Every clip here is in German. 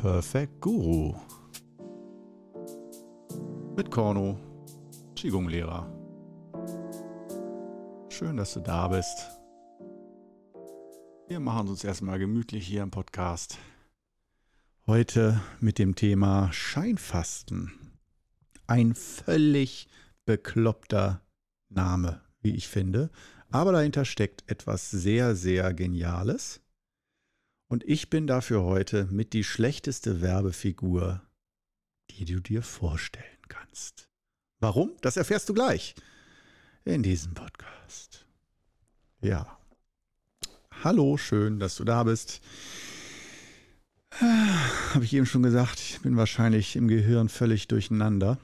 Perfect Guru. Mit Korno, Qigong-Lehrer. Schön, dass du da bist. Wir machen uns erstmal gemütlich hier im Podcast. Heute mit dem Thema Scheinfasten. Ein völlig bekloppter Name, wie ich finde. Aber dahinter steckt etwas sehr, sehr Geniales. Und ich bin dafür heute mit die schlechteste Werbefigur, die du dir vorstellen kannst. Warum? Das erfährst du gleich in diesem Podcast. Ja. Hallo, schön, dass du da bist. Habe ich eben schon gesagt, ich bin wahrscheinlich im Gehirn völlig durcheinander.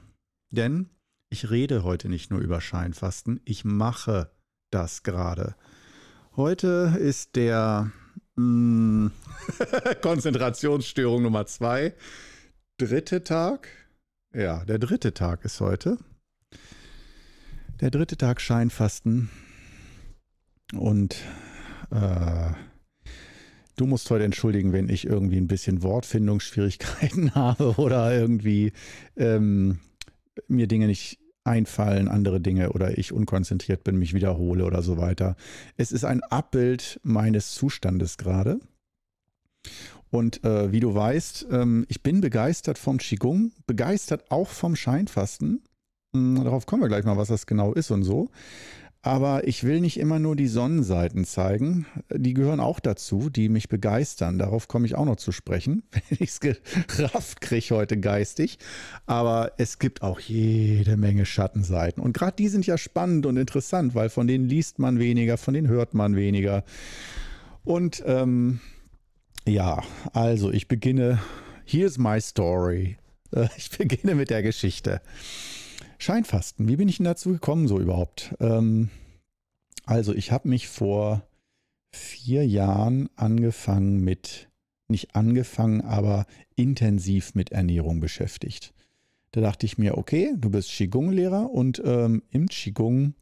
Denn ich rede heute nicht nur über Scheinfasten, ich mache das gerade. Heute ist der Konzentrationsstörung Nummer zwei. Dritte Tag. Ja, der dritte Tag ist heute. Der dritte Tag Scheinfasten. Und äh, du musst heute entschuldigen, wenn ich irgendwie ein bisschen Wortfindungsschwierigkeiten habe oder irgendwie ähm, mir Dinge nicht einfallen, andere Dinge oder ich unkonzentriert bin, mich wiederhole oder so weiter. Es ist ein Abbild meines Zustandes gerade. Und äh, wie du weißt, ähm, ich bin begeistert vom Qigong, begeistert auch vom Scheinfasten. Hm, darauf kommen wir gleich mal, was das genau ist und so. Aber ich will nicht immer nur die Sonnenseiten zeigen. Die gehören auch dazu, die mich begeistern. Darauf komme ich auch noch zu sprechen, wenn ich es gerafft kriege heute geistig. Aber es gibt auch jede Menge Schattenseiten. Und gerade die sind ja spannend und interessant, weil von denen liest man weniger, von denen hört man weniger. Und ähm, ja, also ich beginne. Here's my story. Ich beginne mit der Geschichte. Scheinfasten, wie bin ich denn dazu gekommen so überhaupt? Ähm, also ich habe mich vor vier Jahren angefangen mit, nicht angefangen, aber intensiv mit Ernährung beschäftigt. Da dachte ich mir, okay, du bist Qigong-Lehrer und ähm, im Qigong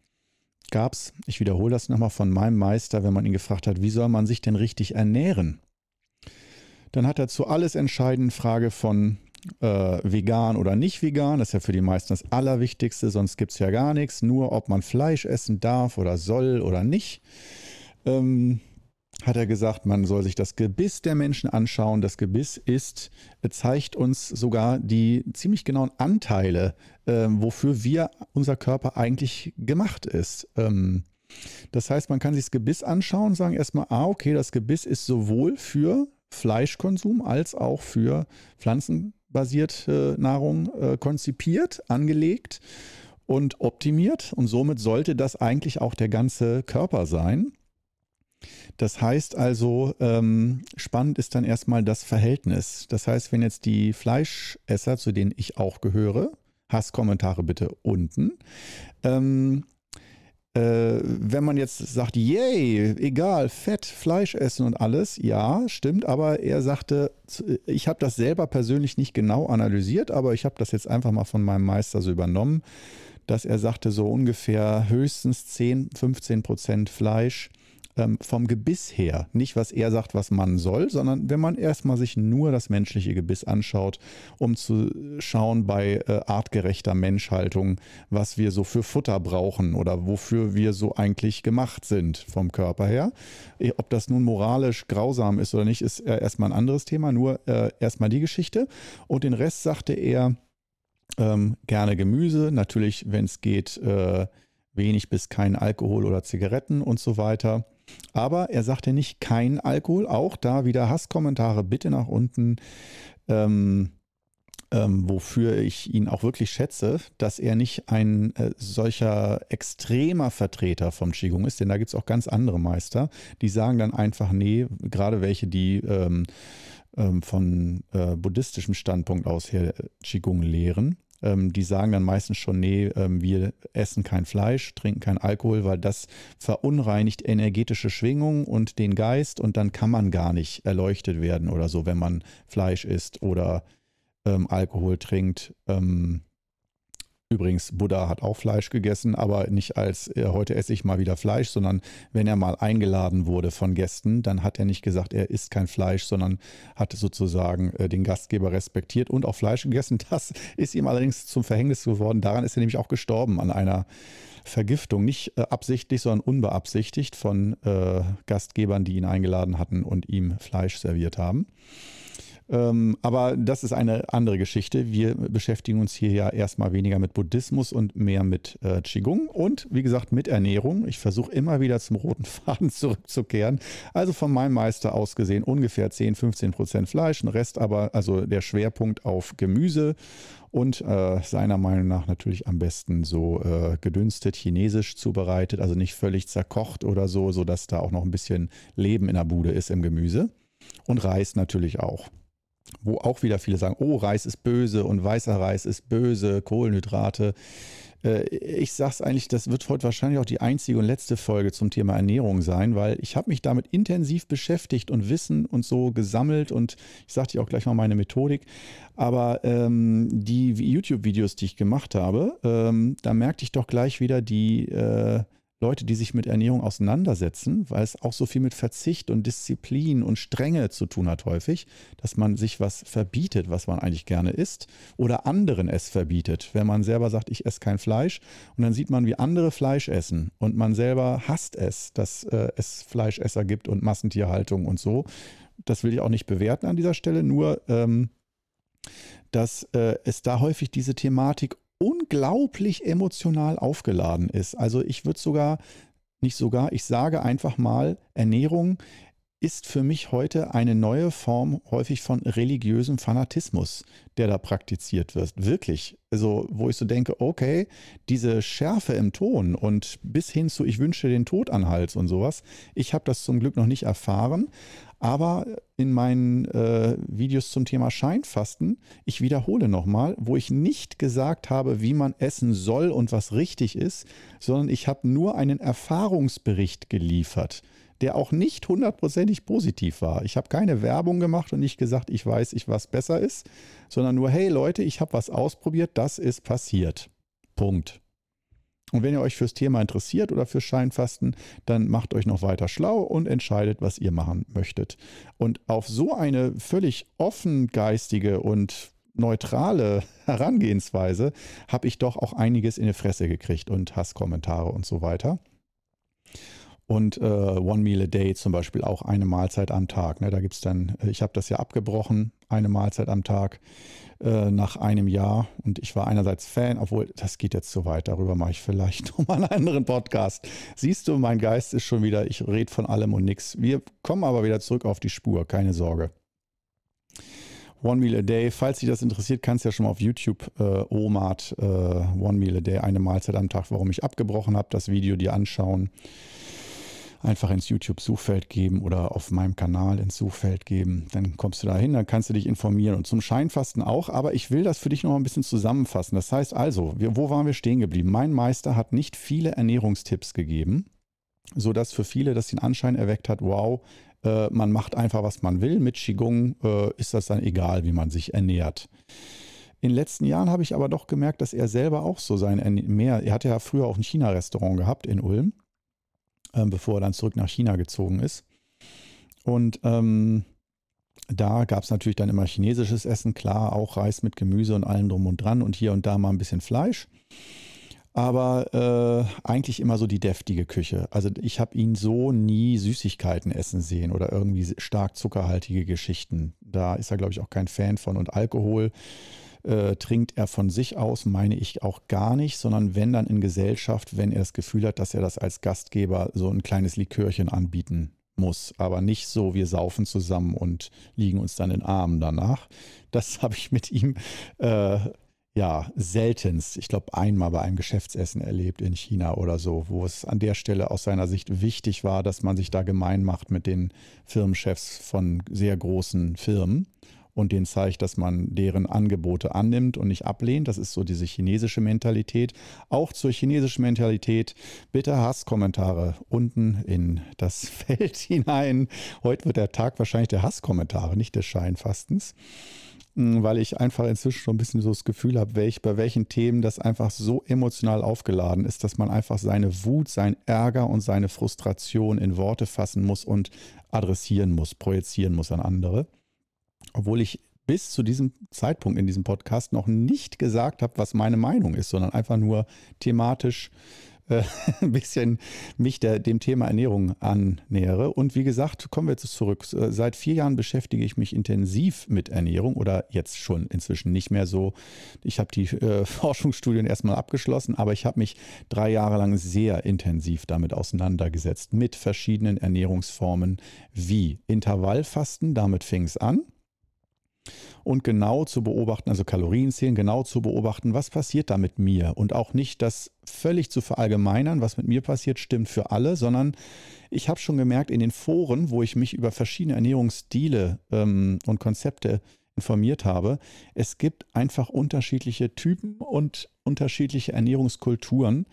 gab es, ich wiederhole das nochmal von meinem Meister, wenn man ihn gefragt hat, wie soll man sich denn richtig ernähren? Dann hat er zu alles entscheidenden Frage von äh, vegan oder nicht vegan. Das ist ja für die meisten das Allerwichtigste, sonst gibt es ja gar nichts. Nur ob man Fleisch essen darf oder soll oder nicht. Ähm, hat er gesagt, man soll sich das Gebiss der Menschen anschauen. Das Gebiss ist, zeigt uns sogar die ziemlich genauen Anteile, äh, wofür wir, unser Körper eigentlich gemacht ist. Ähm, das heißt, man kann sich das Gebiss anschauen und sagen erstmal, ah, okay, das Gebiss ist sowohl für Fleischkonsum als auch für Pflanzen, basierte Nahrung äh, konzipiert, angelegt und optimiert. Und somit sollte das eigentlich auch der ganze Körper sein. Das heißt also, ähm, spannend ist dann erstmal das Verhältnis. Das heißt, wenn jetzt die Fleischesser, zu denen ich auch gehöre, Hasskommentare bitte unten, ähm, äh, wenn man jetzt sagt, yay, egal, Fett, Fleisch essen und alles, ja, stimmt, aber er sagte, ich habe das selber persönlich nicht genau analysiert, aber ich habe das jetzt einfach mal von meinem Meister so übernommen, dass er sagte, so ungefähr höchstens 10, 15 Prozent Fleisch, ähm, vom Gebiss her. Nicht, was er sagt, was man soll, sondern wenn man erstmal sich nur das menschliche Gebiss anschaut, um zu schauen bei äh, artgerechter Menschhaltung, was wir so für Futter brauchen oder wofür wir so eigentlich gemacht sind vom Körper her. Äh, ob das nun moralisch grausam ist oder nicht, ist äh, erstmal ein anderes Thema, nur äh, erstmal die Geschichte. Und den Rest sagte er, ähm, gerne Gemüse, natürlich, wenn es geht, äh, wenig bis kein Alkohol oder Zigaretten und so weiter. Aber er sagte nicht kein Alkohol, auch da wieder Hasskommentare bitte nach unten. Ähm, ähm, wofür ich ihn auch wirklich schätze, dass er nicht ein äh, solcher extremer Vertreter vom Qigong ist, denn da gibt es auch ganz andere Meister, die sagen dann einfach, nee, gerade welche, die ähm, ähm von äh, buddhistischem Standpunkt aus her Qigong lehren, ähm, die sagen dann meistens schon, nee, ähm, wir essen kein Fleisch, trinken kein Alkohol, weil das verunreinigt energetische Schwingungen und den Geist und dann kann man gar nicht erleuchtet werden oder so, wenn man Fleisch isst oder ähm, Alkohol trinkt. Ähm, Übrigens, Buddha hat auch Fleisch gegessen, aber nicht als äh, heute esse ich mal wieder Fleisch, sondern wenn er mal eingeladen wurde von Gästen, dann hat er nicht gesagt, er isst kein Fleisch, sondern hat sozusagen äh, den Gastgeber respektiert und auch Fleisch gegessen. Das ist ihm allerdings zum Verhängnis geworden. Daran ist er nämlich auch gestorben an einer Vergiftung. Nicht äh, absichtlich, sondern unbeabsichtigt von äh, Gastgebern, die ihn eingeladen hatten und ihm Fleisch serviert haben. Ähm, aber das ist eine andere Geschichte. Wir beschäftigen uns hier ja erstmal weniger mit Buddhismus und mehr mit äh, Qigong und wie gesagt mit Ernährung. Ich versuche immer wieder zum roten Faden zurückzukehren. Also von meinem Meister aus gesehen ungefähr 10, 15 Prozent Fleisch, ein Rest aber, also der Schwerpunkt auf Gemüse und äh, seiner Meinung nach natürlich am besten so äh, gedünstet chinesisch zubereitet, also nicht völlig zerkocht oder so, sodass da auch noch ein bisschen Leben in der Bude ist im Gemüse. Und Reis natürlich auch wo auch wieder viele sagen, oh, Reis ist böse und weißer Reis ist böse, Kohlenhydrate. Äh, ich sage es eigentlich, das wird heute wahrscheinlich auch die einzige und letzte Folge zum Thema Ernährung sein, weil ich habe mich damit intensiv beschäftigt und Wissen und so gesammelt und ich sage dir auch gleich mal meine Methodik. Aber ähm, die YouTube-Videos, die ich gemacht habe, ähm, da merkte ich doch gleich wieder die... Äh, Leute, die sich mit Ernährung auseinandersetzen, weil es auch so viel mit Verzicht und Disziplin und Strenge zu tun hat häufig, dass man sich was verbietet, was man eigentlich gerne isst oder anderen es verbietet. Wenn man selber sagt, ich esse kein Fleisch und dann sieht man, wie andere Fleisch essen und man selber hasst es, dass äh, es Fleischesser gibt und Massentierhaltung und so. Das will ich auch nicht bewerten an dieser Stelle, nur ähm, dass äh, es da häufig diese Thematik unglaublich emotional aufgeladen ist. Also ich würde sogar, nicht sogar, ich sage einfach mal, Ernährung ist für mich heute eine neue Form häufig von religiösem Fanatismus, der da praktiziert wird. Wirklich. Also, wo ich so denke, okay, diese Schärfe im Ton und bis hin zu ich wünsche den Tod an Hals und sowas, ich habe das zum Glück noch nicht erfahren, aber in meinen äh, Videos zum Thema Scheinfasten, ich wiederhole nochmal, wo ich nicht gesagt habe, wie man essen soll und was richtig ist, sondern ich habe nur einen Erfahrungsbericht geliefert, der auch nicht hundertprozentig positiv war. Ich habe keine Werbung gemacht und nicht gesagt, ich weiß, ich was besser ist, sondern nur, hey Leute, ich habe was ausprobiert, das ist passiert. Punkt. Und wenn ihr euch fürs Thema interessiert oder fürs Scheinfasten, dann macht euch noch weiter schlau und entscheidet, was ihr machen möchtet. Und auf so eine völlig offengeistige und neutrale Herangehensweise habe ich doch auch einiges in die Fresse gekriegt und Hasskommentare und so weiter. Und äh, One Meal a Day zum Beispiel auch eine Mahlzeit am Tag. Ne? Da gibt es dann, ich habe das ja abgebrochen, eine Mahlzeit am Tag. Äh, nach einem Jahr. Und ich war einerseits Fan, obwohl das geht jetzt zu weit, darüber mache ich vielleicht nochmal einen anderen Podcast. Siehst du, mein Geist ist schon wieder, ich rede von allem und nichts. Wir kommen aber wieder zurück auf die Spur, keine Sorge. One Meal a Day. Falls dich das interessiert, kannst du ja schon mal auf YouTube äh, OMAD äh, One Meal a Day, eine Mahlzeit am Tag, warum ich abgebrochen habe, das Video dir anschauen einfach ins YouTube-Suchfeld geben oder auf meinem Kanal ins Suchfeld geben. Dann kommst du da hin, dann kannst du dich informieren und zum Scheinfasten auch. Aber ich will das für dich noch ein bisschen zusammenfassen. Das heißt also, wir, wo waren wir stehen geblieben? Mein Meister hat nicht viele Ernährungstipps gegeben, sodass für viele das den Anschein erweckt hat, wow, äh, man macht einfach, was man will. Mit Qigong äh, ist das dann egal, wie man sich ernährt. In den letzten Jahren habe ich aber doch gemerkt, dass er selber auch so sein mehr, er hatte ja früher auch ein China-Restaurant gehabt in Ulm äh, bevor er dann zurück nach China gezogen ist. Und ähm, da gab es natürlich dann immer chinesisches Essen, klar, auch Reis mit Gemüse und allem drum und dran und hier und da mal ein bisschen Fleisch. Aber äh, eigentlich immer so die deftige Küche. Also ich habe ihn so nie Süßigkeiten essen sehen oder irgendwie stark zuckerhaltige Geschichten. Da ist er, glaube ich, auch kein Fan von. Und Alkohol äh, trinkt er von sich aus, meine ich auch gar nicht, sondern wenn dann in Gesellschaft, wenn er das Gefühl hat, dass er das als Gastgeber so ein kleines Likörchen anbieten muss, aber nicht so, wir saufen zusammen und liegen uns dann in Armen danach. Das habe ich mit ihm äh, ja seltenst, ich glaube einmal bei einem Geschäftsessen erlebt in China oder so, wo es an der Stelle aus seiner Sicht wichtig war, dass man sich da gemein macht mit den Firmenchefs von sehr großen Firmen und denen zeigt, dass man deren Angebote annimmt und nicht ablehnt. Das ist so diese chinesische Mentalität. Auch zur chinesischen Mentalität bitte Hasskommentare unten in das Feld hinein. Heute wird der Tag wahrscheinlich der Hasskommentare, nicht des Scheinfastens. hm, weil ich einfach inzwischen schon ein bisschen so das Gefühl habe, welch, bei welchen Themen das einfach so emotional aufgeladen ist, dass man einfach seine Wut, sein Ärger und seine Frustration in Worte fassen muss und adressieren muss, projizieren muss an andere. Obwohl ich bis zu diesem Zeitpunkt in diesem Podcast noch nicht gesagt habe, was meine Meinung ist, sondern einfach nur thematisch äh, ein bisschen mich der, dem Thema Ernährung annähere. Und wie gesagt, kommen wir jetzt zurück. Seit vier Jahren beschäftige ich mich intensiv mit Ernährung oder jetzt schon inzwischen nicht mehr so. Ich habe die äh, Forschungsstudien erstmal abgeschlossen, aber ich habe mich drei Jahre lang sehr intensiv damit auseinandergesetzt, mit verschiedenen Ernährungsformen wie Intervallfasten, damit fing es an und genau zu beobachten, also Kalorien zählen, genau zu beobachten, was passiert da mit mir? Und auch nicht das völlig zu verallgemeinern, was mit mir passiert, stimmt für alle, sondern ich habe schon gemerkt in den Foren, wo ich mich über verschiedene Ernährungsstile ähm, und Konzepte informiert habe, es gibt einfach unterschiedliche Typen und unterschiedliche Ernährungskulturen,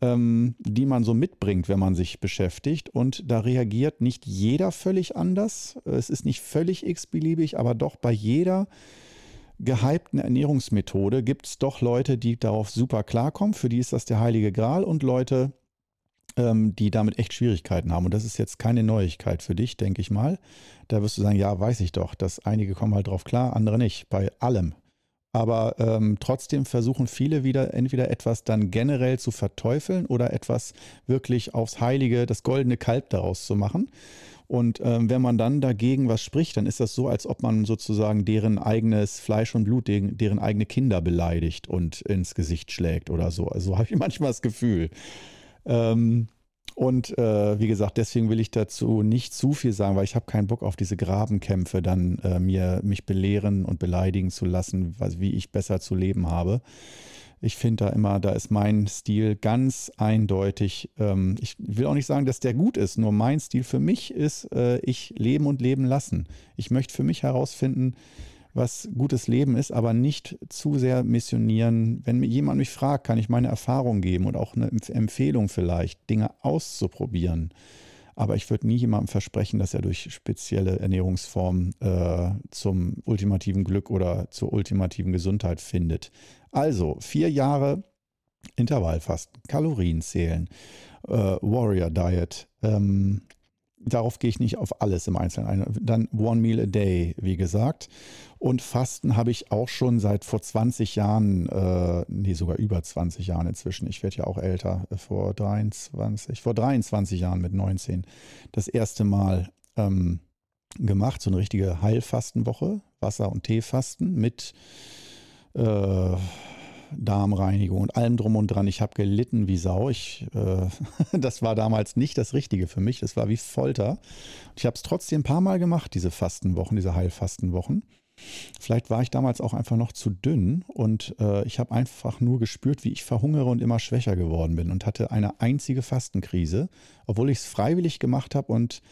ähm, die man so mitbringt, wenn man sich beschäftigt. Und da reagiert nicht jeder völlig anders. Es ist nicht völlig x-beliebig, aber doch bei jeder gehypten Ernährungsmethode gibt es doch Leute, die darauf super klarkommen. Für die ist das der heilige Gral und Leute, ähm, die damit echt Schwierigkeiten haben. Und das ist jetzt keine Neuigkeit für dich, denke ich mal. Da wirst du sagen, ja, weiß ich doch, dass einige kommen halt drauf klar, andere nicht. Bei allem. Aber ähm, trotzdem versuchen viele wieder entweder etwas dann generell zu verteufeln oder etwas wirklich aufs Heilige, das goldene Kalb daraus zu machen. Und ähm, wenn man dann dagegen was spricht, dann ist das so, als ob man sozusagen deren eigenes Fleisch und Blut, deren, deren eigene Kinder beleidigt und ins Gesicht schlägt oder so. Also habe ich manchmal das Gefühl. Ähm, und äh, wie gesagt, deswegen will ich dazu nicht zu viel sagen, weil ich habe keinen Bock auf diese Grabenkämpfe, dann äh, mir mich belehren und beleidigen zu lassen, wie ich besser zu leben habe. Ich finde da immer, da ist mein Stil ganz eindeutig. Ähm, ich will auch nicht sagen, dass der gut ist, nur mein Stil für mich ist, äh, ich leben und leben lassen. Ich möchte für mich herausfinden, was gutes Leben ist, aber nicht zu sehr missionieren. Wenn jemand mich fragt, kann ich meine Erfahrung geben und auch eine Empfehlung vielleicht, Dinge auszuprobieren. Aber ich würde nie jemandem versprechen, dass er durch spezielle Ernährungsformen äh, zum ultimativen Glück oder zur ultimativen Gesundheit findet. Also vier Jahre Intervallfasten, Kalorien zählen, äh, Warrior Diet, ähm, darauf gehe ich nicht auf alles im Einzelnen ein. Dann One Meal a Day, wie gesagt. Und Fasten habe ich auch schon seit vor 20 Jahren, äh, nee, sogar über 20 Jahren inzwischen. Ich werde ja auch älter, vor 23, vor 23 Jahren mit 19 das erste Mal ähm, gemacht. So eine richtige Heilfastenwoche, Wasser- und Teefasten mit äh, Darmreinigung und allem drum und dran. Ich habe gelitten wie Sau. Ich, äh, das war damals nicht das Richtige für mich. Das war wie Folter. Ich habe es trotzdem ein paar Mal gemacht, diese Fastenwochen, diese Heilfastenwochen. Vielleicht war ich damals auch einfach noch zu dünn und äh, ich habe einfach nur gespürt, wie ich verhungere und immer schwächer geworden bin und hatte eine einzige Fastenkrise, obwohl ich es freiwillig gemacht habe und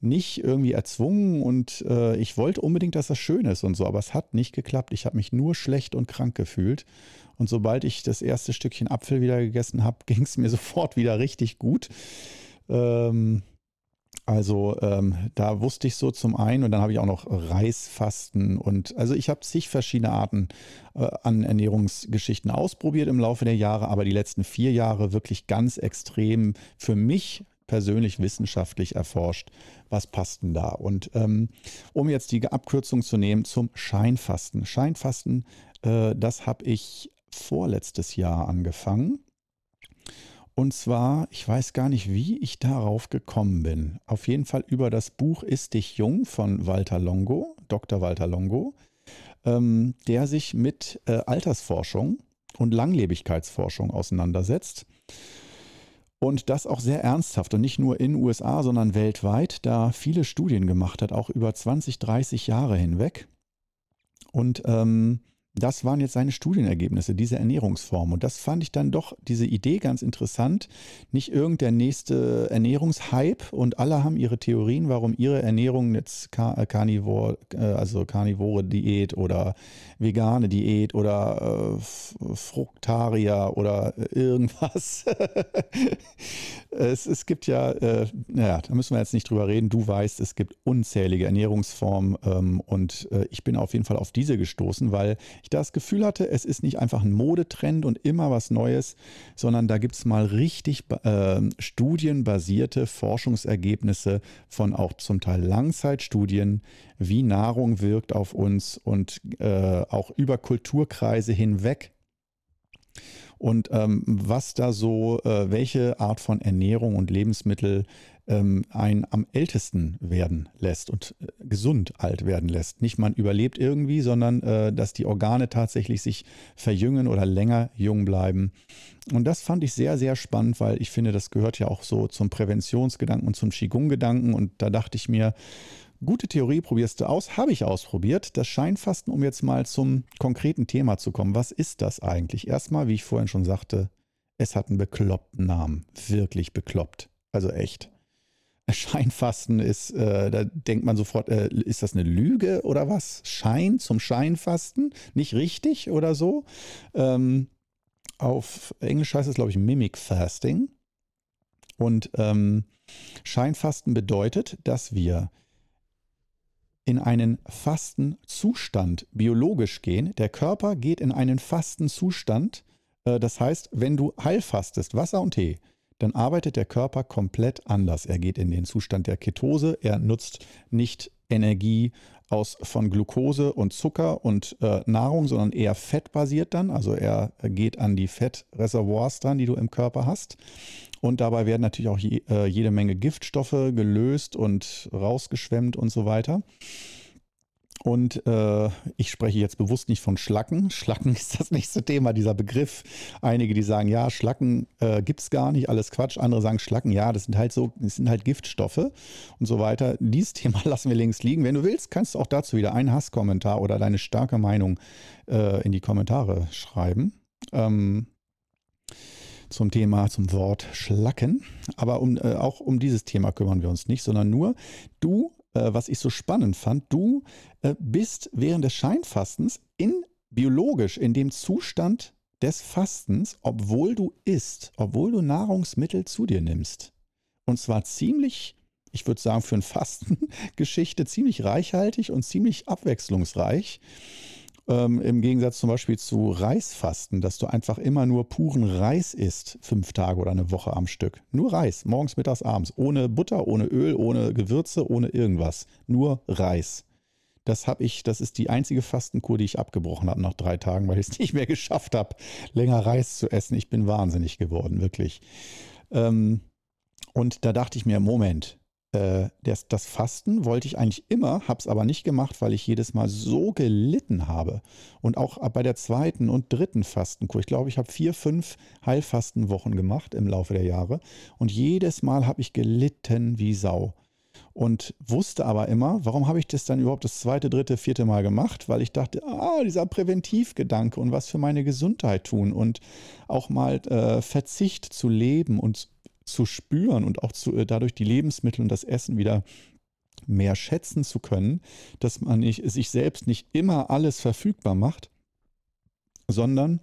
nicht irgendwie erzwungen und äh, ich wollte unbedingt, dass das schön ist und so, aber es hat nicht geklappt. Ich habe mich nur schlecht und krank gefühlt und sobald ich das erste Stückchen Apfel wieder gegessen habe, ging es mir sofort wieder richtig gut. Ähm, also ähm, da wusste ich so zum einen und dann habe ich auch noch Reisfasten und also ich habe zig verschiedene Arten äh, an Ernährungsgeschichten ausprobiert im Laufe der Jahre, aber die letzten vier Jahre wirklich ganz extrem für mich persönlich wissenschaftlich erforscht, was passt denn da. Und ähm, um jetzt die Abkürzung zu nehmen zum Scheinfasten. Scheinfasten, äh, das habe ich vorletztes Jahr angefangen. Und zwar, ich weiß gar nicht, wie ich darauf gekommen bin. Auf jeden Fall über das Buch Ist dich jung von Walter Longo, Dr. Walter Longo, ähm, der sich mit äh, Altersforschung und Langlebigkeitsforschung auseinandersetzt. Und das auch sehr ernsthaft und nicht nur in USA, sondern weltweit, da viele Studien gemacht hat, auch über 20, 30 Jahre hinweg. Und ähm, das waren jetzt seine Studienergebnisse, diese Ernährungsform. Und das fand ich dann doch, diese Idee ganz interessant. Nicht irgendein nächste Ernährungshype und alle haben ihre Theorien, warum ihre Ernährung jetzt Carnivore, äh, also Carnivore Diät oder vegane Diät oder äh, Fruktarier oder irgendwas. es, es gibt ja, äh, naja, da müssen wir jetzt nicht drüber reden. Du weißt, es gibt unzählige Ernährungsformen ähm, und äh, ich bin auf jeden Fall auf diese gestoßen, weil ich das Gefühl hatte, es ist nicht einfach ein Modetrend und immer was Neues, sondern da gibt es mal richtig äh, studienbasierte Forschungsergebnisse von auch zum Teil Langzeitstudien, wie Nahrung wirkt auf uns und äh, auch über Kulturkreise hinweg. Und ähm, was da so, äh, welche Art von Ernährung und Lebensmittel ähm, einen am ältesten werden lässt und äh, gesund alt werden lässt. Nicht man überlebt irgendwie, sondern äh, dass die Organe tatsächlich sich verjüngen oder länger jung bleiben. Und das fand ich sehr, sehr spannend, weil ich finde, das gehört ja auch so zum Präventionsgedanken und zum Qigong-Gedanken. Und da dachte ich mir, Gute Theorie probierst du aus, habe ich ausprobiert. Das Scheinfasten, um jetzt mal zum konkreten Thema zu kommen. Was ist das eigentlich? Erstmal, wie ich vorhin schon sagte, es hat einen bekloppten Namen. Wirklich bekloppt. Also echt. Scheinfasten ist, äh, da denkt man sofort, äh, ist das eine Lüge oder was? Schein zum Scheinfasten? Nicht richtig oder so? Ähm, auf Englisch heißt es, glaube ich, Mimic Fasting. Und ähm, Scheinfasten bedeutet, dass wir in einen Fastenzustand biologisch gehen. Der Körper geht in einen Fastenzustand. Äh, das heißt, wenn du heilfastest, Wasser und Tee, dann arbeitet der Körper komplett anders. Er geht in den Zustand der Ketose, er nutzt nicht Energie aus von Glucose und Zucker und äh, Nahrung, sondern eher fettbasiert dann. Also er geht an die Fettreservoirs dran, die du im Körper hast. Und dabei werden natürlich auch je, äh, jede Menge Giftstoffe gelöst und rausgeschwemmt und so weiter. Und äh, ich spreche jetzt bewusst nicht von Schlacken. Schlacken ist das nächste Thema, dieser Begriff. Einige, die sagen, ja, Schlacken äh, gibt es gar nicht, alles Quatsch. Andere sagen, Schlacken, ja, das sind halt so, das sind halt Giftstoffe und so weiter. Dieses Thema lassen wir links liegen. Wenn du willst, kannst du auch dazu wieder einen Hasskommentar oder deine starke Meinung äh, in die Kommentare schreiben. Ähm, zum Thema, zum Wort Schlacken. Aber um, äh, auch um dieses Thema kümmern wir uns nicht, sondern nur du, äh, was ich so spannend fand, du äh, bist während des Scheinfastens in biologisch in dem Zustand des Fastens, obwohl du isst, obwohl du Nahrungsmittel zu dir nimmst. Und zwar ziemlich, ich würde sagen, für eine Fastengeschichte ziemlich reichhaltig und ziemlich abwechslungsreich. Ähm, Im Gegensatz zum Beispiel zu Reisfasten, dass du einfach immer nur puren Reis isst, fünf Tage oder eine Woche am Stück. Nur Reis, morgens, mittags, abends. Ohne Butter, ohne Öl, ohne Gewürze, ohne irgendwas. Nur Reis. Das habe ich, das ist die einzige Fastenkur, die ich abgebrochen habe nach drei Tagen, weil ich es nicht mehr geschafft habe, länger Reis zu essen. Ich bin wahnsinnig geworden, wirklich. Ähm, und da dachte ich mir, Moment, äh, das, das, Fasten wollte ich eigentlich immer, habe es aber nicht gemacht, weil ich jedes Mal so gelitten habe. Und auch bei der zweiten und dritten Fastenkur. Ich glaube, ich habe vier, fünf Heilfastenwochen gemacht im Laufe der Jahre. Und jedes Mal habe ich gelitten wie Sau. Und wusste aber immer, warum habe ich das dann überhaupt das zweite, dritte, vierte Mal gemacht? Weil ich dachte, ah, dieser Präventivgedanke und was für meine Gesundheit tun und auch mal äh, Verzicht zu leben und zu spüren und auch zu, äh, dadurch die Lebensmittel und das Essen wieder mehr schätzen zu können, dass man nicht, sich selbst nicht immer alles verfügbar macht, sondern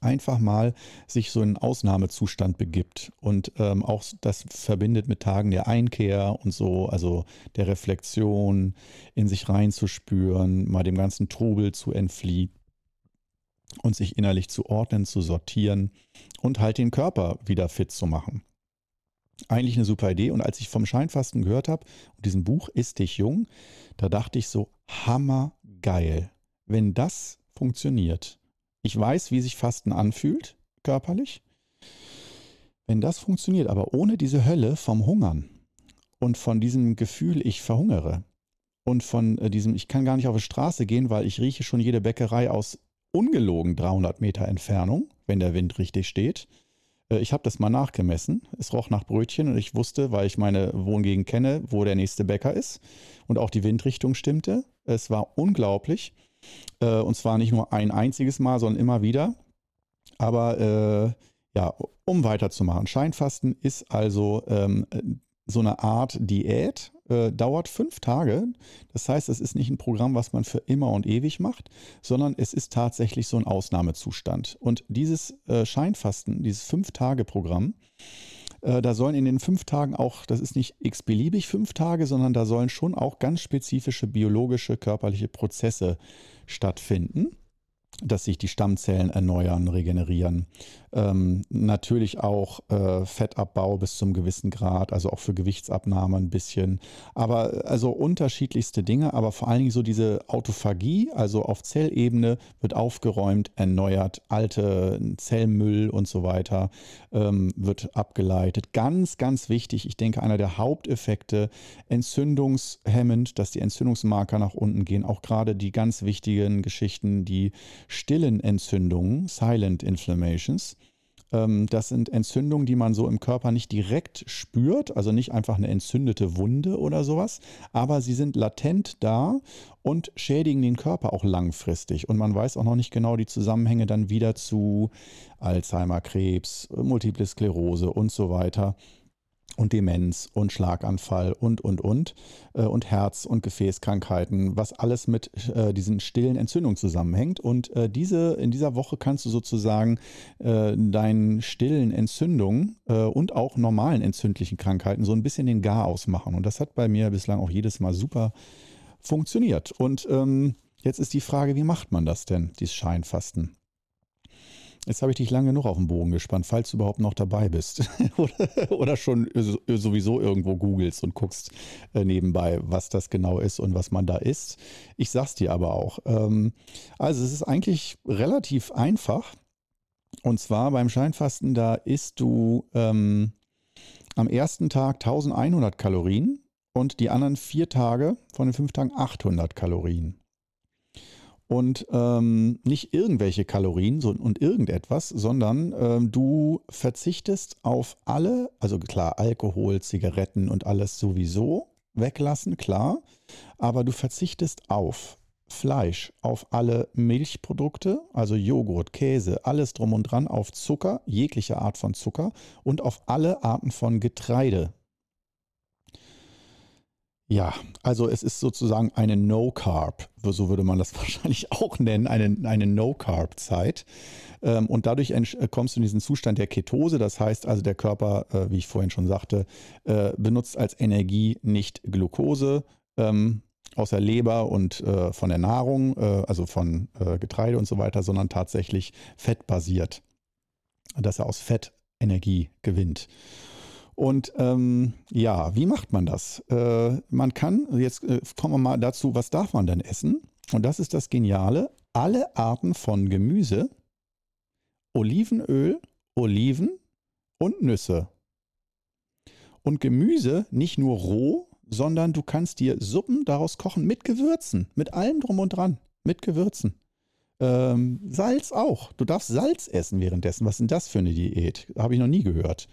einfach mal sich so in einen Ausnahmezustand begibt und ähm, auch das verbindet mit Tagen der Einkehr und so, also der Reflexion, in sich reinzuspüren, mal dem ganzen Trubel zu entfliehen und sich innerlich zu ordnen, zu sortieren und halt den Körper wieder fit zu machen. Eigentlich eine super Idee. Und als ich vom Scheinfasten gehört habe und diesem Buch Ist dich jung, da dachte ich so, hammergeil. Wenn das funktioniert, ich weiß, wie sich Fasten anfühlt, körperlich. Wenn das funktioniert, aber ohne diese Hölle vom Hungern und von diesem Gefühl, ich verhungere und von äh, diesem, ich kann gar nicht auf die Straße gehen, weil ich rieche schon jede Bäckerei aus ungelogen 300 Meter Entfernung, wenn der Wind richtig steht. Äh, ich habe das mal nachgemessen. Es roch nach Brötchen und ich wusste, weil ich meine Wohngegend kenne, wo der nächste Bäcker ist und auch die Windrichtung stimmte. Es war unglaublich. Äh, und zwar nicht nur ein einziges Mal, sondern immer wieder. Aber äh, ja, um weiterzumachen. Scheinfasten ist also ähm, so eine Art Diät, äh, dauert fünf Tage. Das heißt, es ist nicht ein Programm, was man für immer und ewig macht, sondern es ist tatsächlich so ein Ausnahmezustand. Und dieses äh, Scheinfasten, dieses Fünf-Tage-Programm, äh, da sollen in den fünf Tagen auch, das ist nicht x-beliebig fünf Tage, sondern da sollen schon auch ganz spezifische biologische, körperliche Prozesse stattfinden dass sich die Stammzellen erneuern, regenerieren. Ähm, natürlich auch äh, Fettabbau bis zum gewissen Grad, also auch für Gewichtsabnahme ein bisschen. Aber also unterschiedlichste Dinge, aber vor allen Dingen so diese Autophagie, also auf Zellebene wird aufgeräumt, erneuert, alte Zellmüll und so weiter ähm, wird abgeleitet. Ganz, ganz wichtig, ich denke, einer der Haupteffekte, entzündungshemmend, dass die Entzündungsmarker nach unten gehen, auch gerade die ganz wichtigen Geschichten, die stillen Entzündungen, Silent Inflammations. Ähm, das sind Entzündungen, die man so im Körper nicht direkt spürt, also nicht einfach eine entzündete Wunde oder sowas, aber sie sind latent da und schädigen den Körper auch langfristig. Und man weiß auch noch nicht genau die Zusammenhänge dann wieder zu Alzheimer, Krebs, Multiple Sklerose und so weiter und Demenz und Schlaganfall und, und, und, äh, und Herz- und Gefäßkrankheiten, was alles mit äh, diesen stillen Entzündungen zusammenhängt. Und äh, diese, in dieser Woche kannst du sozusagen deinen stillen Entzündungen und auch normalen entzündlichen Krankheiten so ein bisschen den Gar ausmachen. Und das hat bei mir bislang auch jedes Mal super funktioniert. Und ähm, jetzt ist die Frage, wie macht man das denn, dieses Scheinfasten? Jetzt habe ich dich lange genug auf den Bogen gespannt, falls du überhaupt noch dabei bist. oder, schon sowieso irgendwo googelst und guckst äh, nebenbei, was das genau ist und was man da isst. Ich sag's dir aber auch. Ähm, also es ist eigentlich relativ einfach. Und zwar beim Scheinfasten, da isst du ähm, am ersten Tag 1100 Kalorien und die anderen vier Tage von den fünf Tagen 800 Kalorien und ähm, nicht irgendwelche Kalorien so, und irgendetwas, sondern ähm, du verzichtest auf alle, also klar, Alkohol, Zigaretten und alles sowieso weglassen, klar, aber du verzichtest auf Fleisch, auf alle Milchprodukte, also Joghurt, Käse, alles drum und dran, auf Zucker, jegliche Art von Zucker und auf alle Arten von Getreide, ja, also es ist sozusagen eine No-Carb, so würde man das wahrscheinlich auch nennen, eine, eine No-Carb-Zeit. Ähm, und dadurch äh, kommst du in diesen Zustand der Ketose. Das heißt also, der Körper, äh, wie ich vorhin schon sagte, äh, benutzt als Energie nicht Glucose ähm, aus der Leber und von der Nahrung, also von Getreide und so weiter, sondern tatsächlich fettbasiert, dass er aus Fett Energie gewinnt. Und ähm, ja, wie macht man das? Äh, man kann, jetzt äh, kommen wir mal dazu, was darf man denn essen? Und das ist das Geniale, alle Arten von Gemüse, Olivenöl, Oliven und Nüsse. Und Gemüse nicht nur roh, sondern du kannst dir Suppen daraus kochen mit Gewürzen, mit allem drum und dran, mit Gewürzen. Ähm, Salz auch. Du darfst Salz essen währenddessen. Was ist denn das für eine Diät? Habe ich noch nie gehört.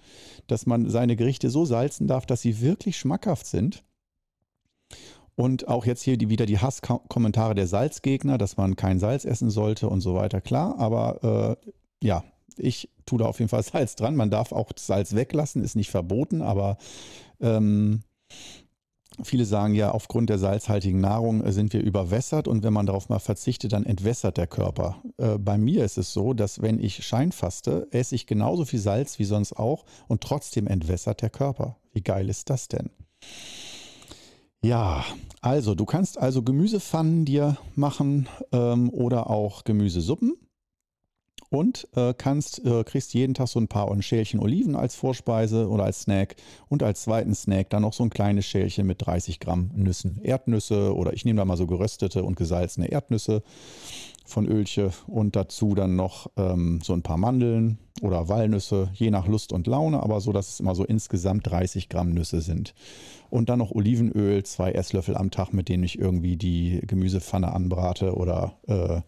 Dass man seine Gerichte so salzen darf, dass sie wirklich schmackhaft sind. Und auch jetzt hier die, wieder die Hasskommentare der Salzgegner, dass man kein Salz essen sollte und so weiter. Klar, aber äh, ja, ich tue da auf jeden Fall Salz dran. Man darf auch Salz weglassen, ist nicht verboten, aber ähm, Viele sagen ja, aufgrund der salzhaltigen Nahrung äh, sind wir überwässert und wenn man darauf mal verzichtet, dann entwässert der Körper. Äh, bei mir ist es so, dass wenn ich scheinfaste, esse ich genauso viel Salz wie sonst auch und trotzdem entwässert der Körper. Wie geil ist das denn? Ja, also du kannst also Gemüsepfannen dir machen ähm, oder auch Gemüsesuppen und äh, kannst, äh, kriegst jeden Tag so ein paar Schälchen Oliven als Vorspeise oder als Snack und als zweiten Snack dann noch so ein kleines Schälchen mit 30 Gramm Nüssen, Erdnüsse oder ich nehme da mal so geröstete und gesalzene Erdnüsse von Ölche und dazu dann noch ähm, so ein paar Mandeln oder Walnüsse, je nach Lust und Laune, aber so, dass es immer so insgesamt 30 Gramm Nüsse sind. Und dann noch Olivenöl, zwei Esslöffel am Tag, mit denen ich irgendwie die Gemüsepfanne anbrate oder äh,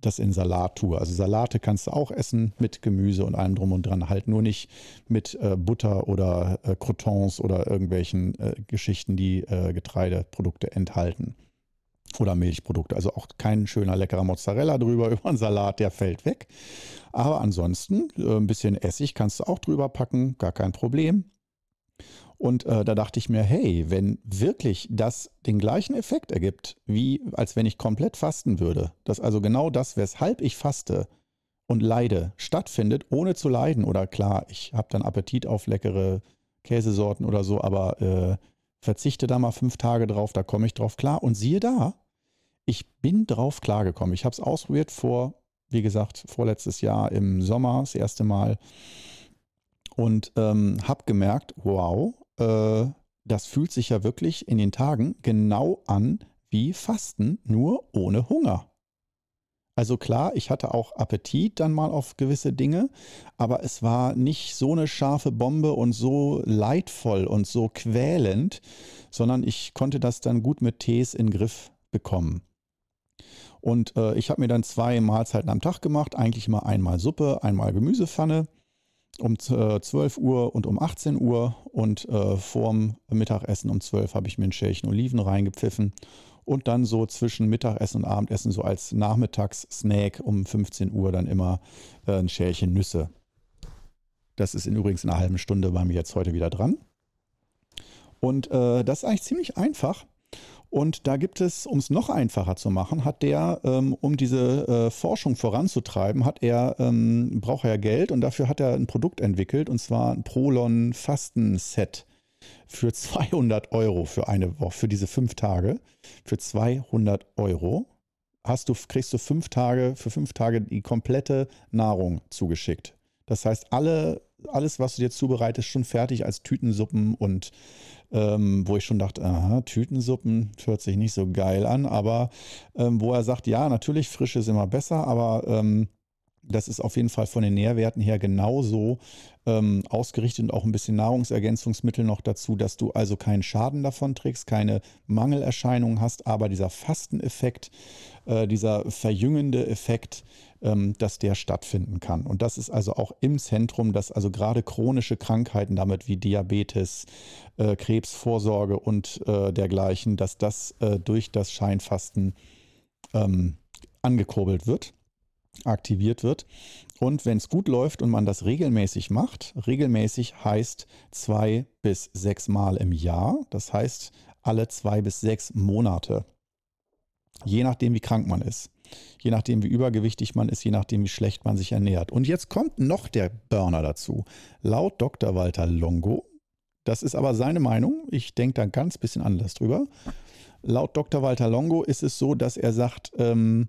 das in Salat tue. Also Salate kannst du auch essen mit Gemüse und allem drum und dran, halt nur nicht mit äh, Butter oder äh, Croutons oder irgendwelchen äh, Geschichten, die äh, Getreideprodukte enthalten. Oder Milchprodukte. Also auch kein schöner, leckerer Mozzarella drüber über einen Salat, der fällt weg. Aber ansonsten, äh, ein bisschen Essig kannst du auch drüber packen, gar kein Problem. Und äh, da dachte ich mir, hey, wenn wirklich das den gleichen Effekt ergibt, wie als wenn ich komplett fasten würde, dass also genau das, weshalb ich faste und leide, stattfindet, ohne zu leiden. Oder klar, ich habe dann Appetit auf leckere Käsesorten oder so, aber äh, verzichte da mal fünf Tage drauf, da komme ich drauf klar. Und siehe da, ich bin drauf klargekommen. Ich habe es ausprobiert vor, wie gesagt, vorletztes Jahr im Sommer, das erste Mal. Und ähm, habe gemerkt, wow, äh, das fühlt sich ja wirklich in den Tagen genau an wie Fasten, nur ohne Hunger. Also klar, ich hatte auch Appetit dann mal auf gewisse Dinge, aber es war nicht so eine scharfe Bombe und so leidvoll und so quälend, sondern ich konnte das dann gut mit Tees in den Griff bekommen. Und äh, ich habe mir dann zwei Mahlzeiten am Tag gemacht, eigentlich immer einmal Suppe, einmal Gemüsepfanne um 12 äh, Uhr und um 18 Uhr und äh, vorm Mittagessen um 12 habe ich mir ein Schälchen Oliven reingepfiffen und dann so zwischen Mittagessen und Abendessen so als Nachmittagssnack um 15 Uhr dann immer äh, ein Schälchen Nüsse. Das ist in übrigens in einer halben Stunde bei mir jetzt heute wieder dran. Und äh, das ist eigentlich ziemlich einfach. Und da gibt es, um es noch einfacher zu machen, hat der, ähm, um diese äh, Forschung voranzutreiben, hat er, ähm, braucht er Geld und dafür hat er ein Produkt entwickelt und zwar ein Prolon Fasten Set für 200 Euro für eine Woche, für diese fünf Tage. Für 200 Euro hast du, kriegst du fünf Tage, für fünf Tage die komplette Nahrung zugeschickt. Das heißt, alle, alles, was du dir zubereitest, schon fertig als Tütensuppen und ähm, wo ich schon dachte, aha, Tütensuppen hört sich nicht so geil an, aber ähm, wo er sagt, ja, natürlich, frische ist immer besser, aber ähm, das ist auf jeden Fall von den Nährwerten her genauso ähm, ausgerichtet und auch ein bisschen Nahrungsergänzungsmittel noch dazu, dass du also keinen Schaden davon trägst, keine Mangelerscheinungen hast, aber dieser Fasteneffekt, äh, dieser verjüngende Effekt, ähm, dass der stattfinden kann. Und das ist also auch im Zentrum, dass also gerade chronische Krankheiten damit wie Diabetes, äh, Krebsvorsorge und äh, dergleichen, dass das äh, durch das Scheinfasten ähm, angekurbelt wird aktiviert wird. Und wenn es gut läuft und man das regelmäßig macht, regelmäßig heißt zwei bis sechs Mal im Jahr, das heißt alle zwei bis sechs Monate, je nachdem wie krank man ist, je nachdem wie übergewichtig man ist, je nachdem wie schlecht man sich ernährt. Und jetzt kommt noch der Burner dazu. Laut Dr. Walter Longo, das ist aber seine Meinung, ich denke da ganz bisschen anders drüber. Laut Dr. Walter Longo ist es so, dass er sagt, ähm,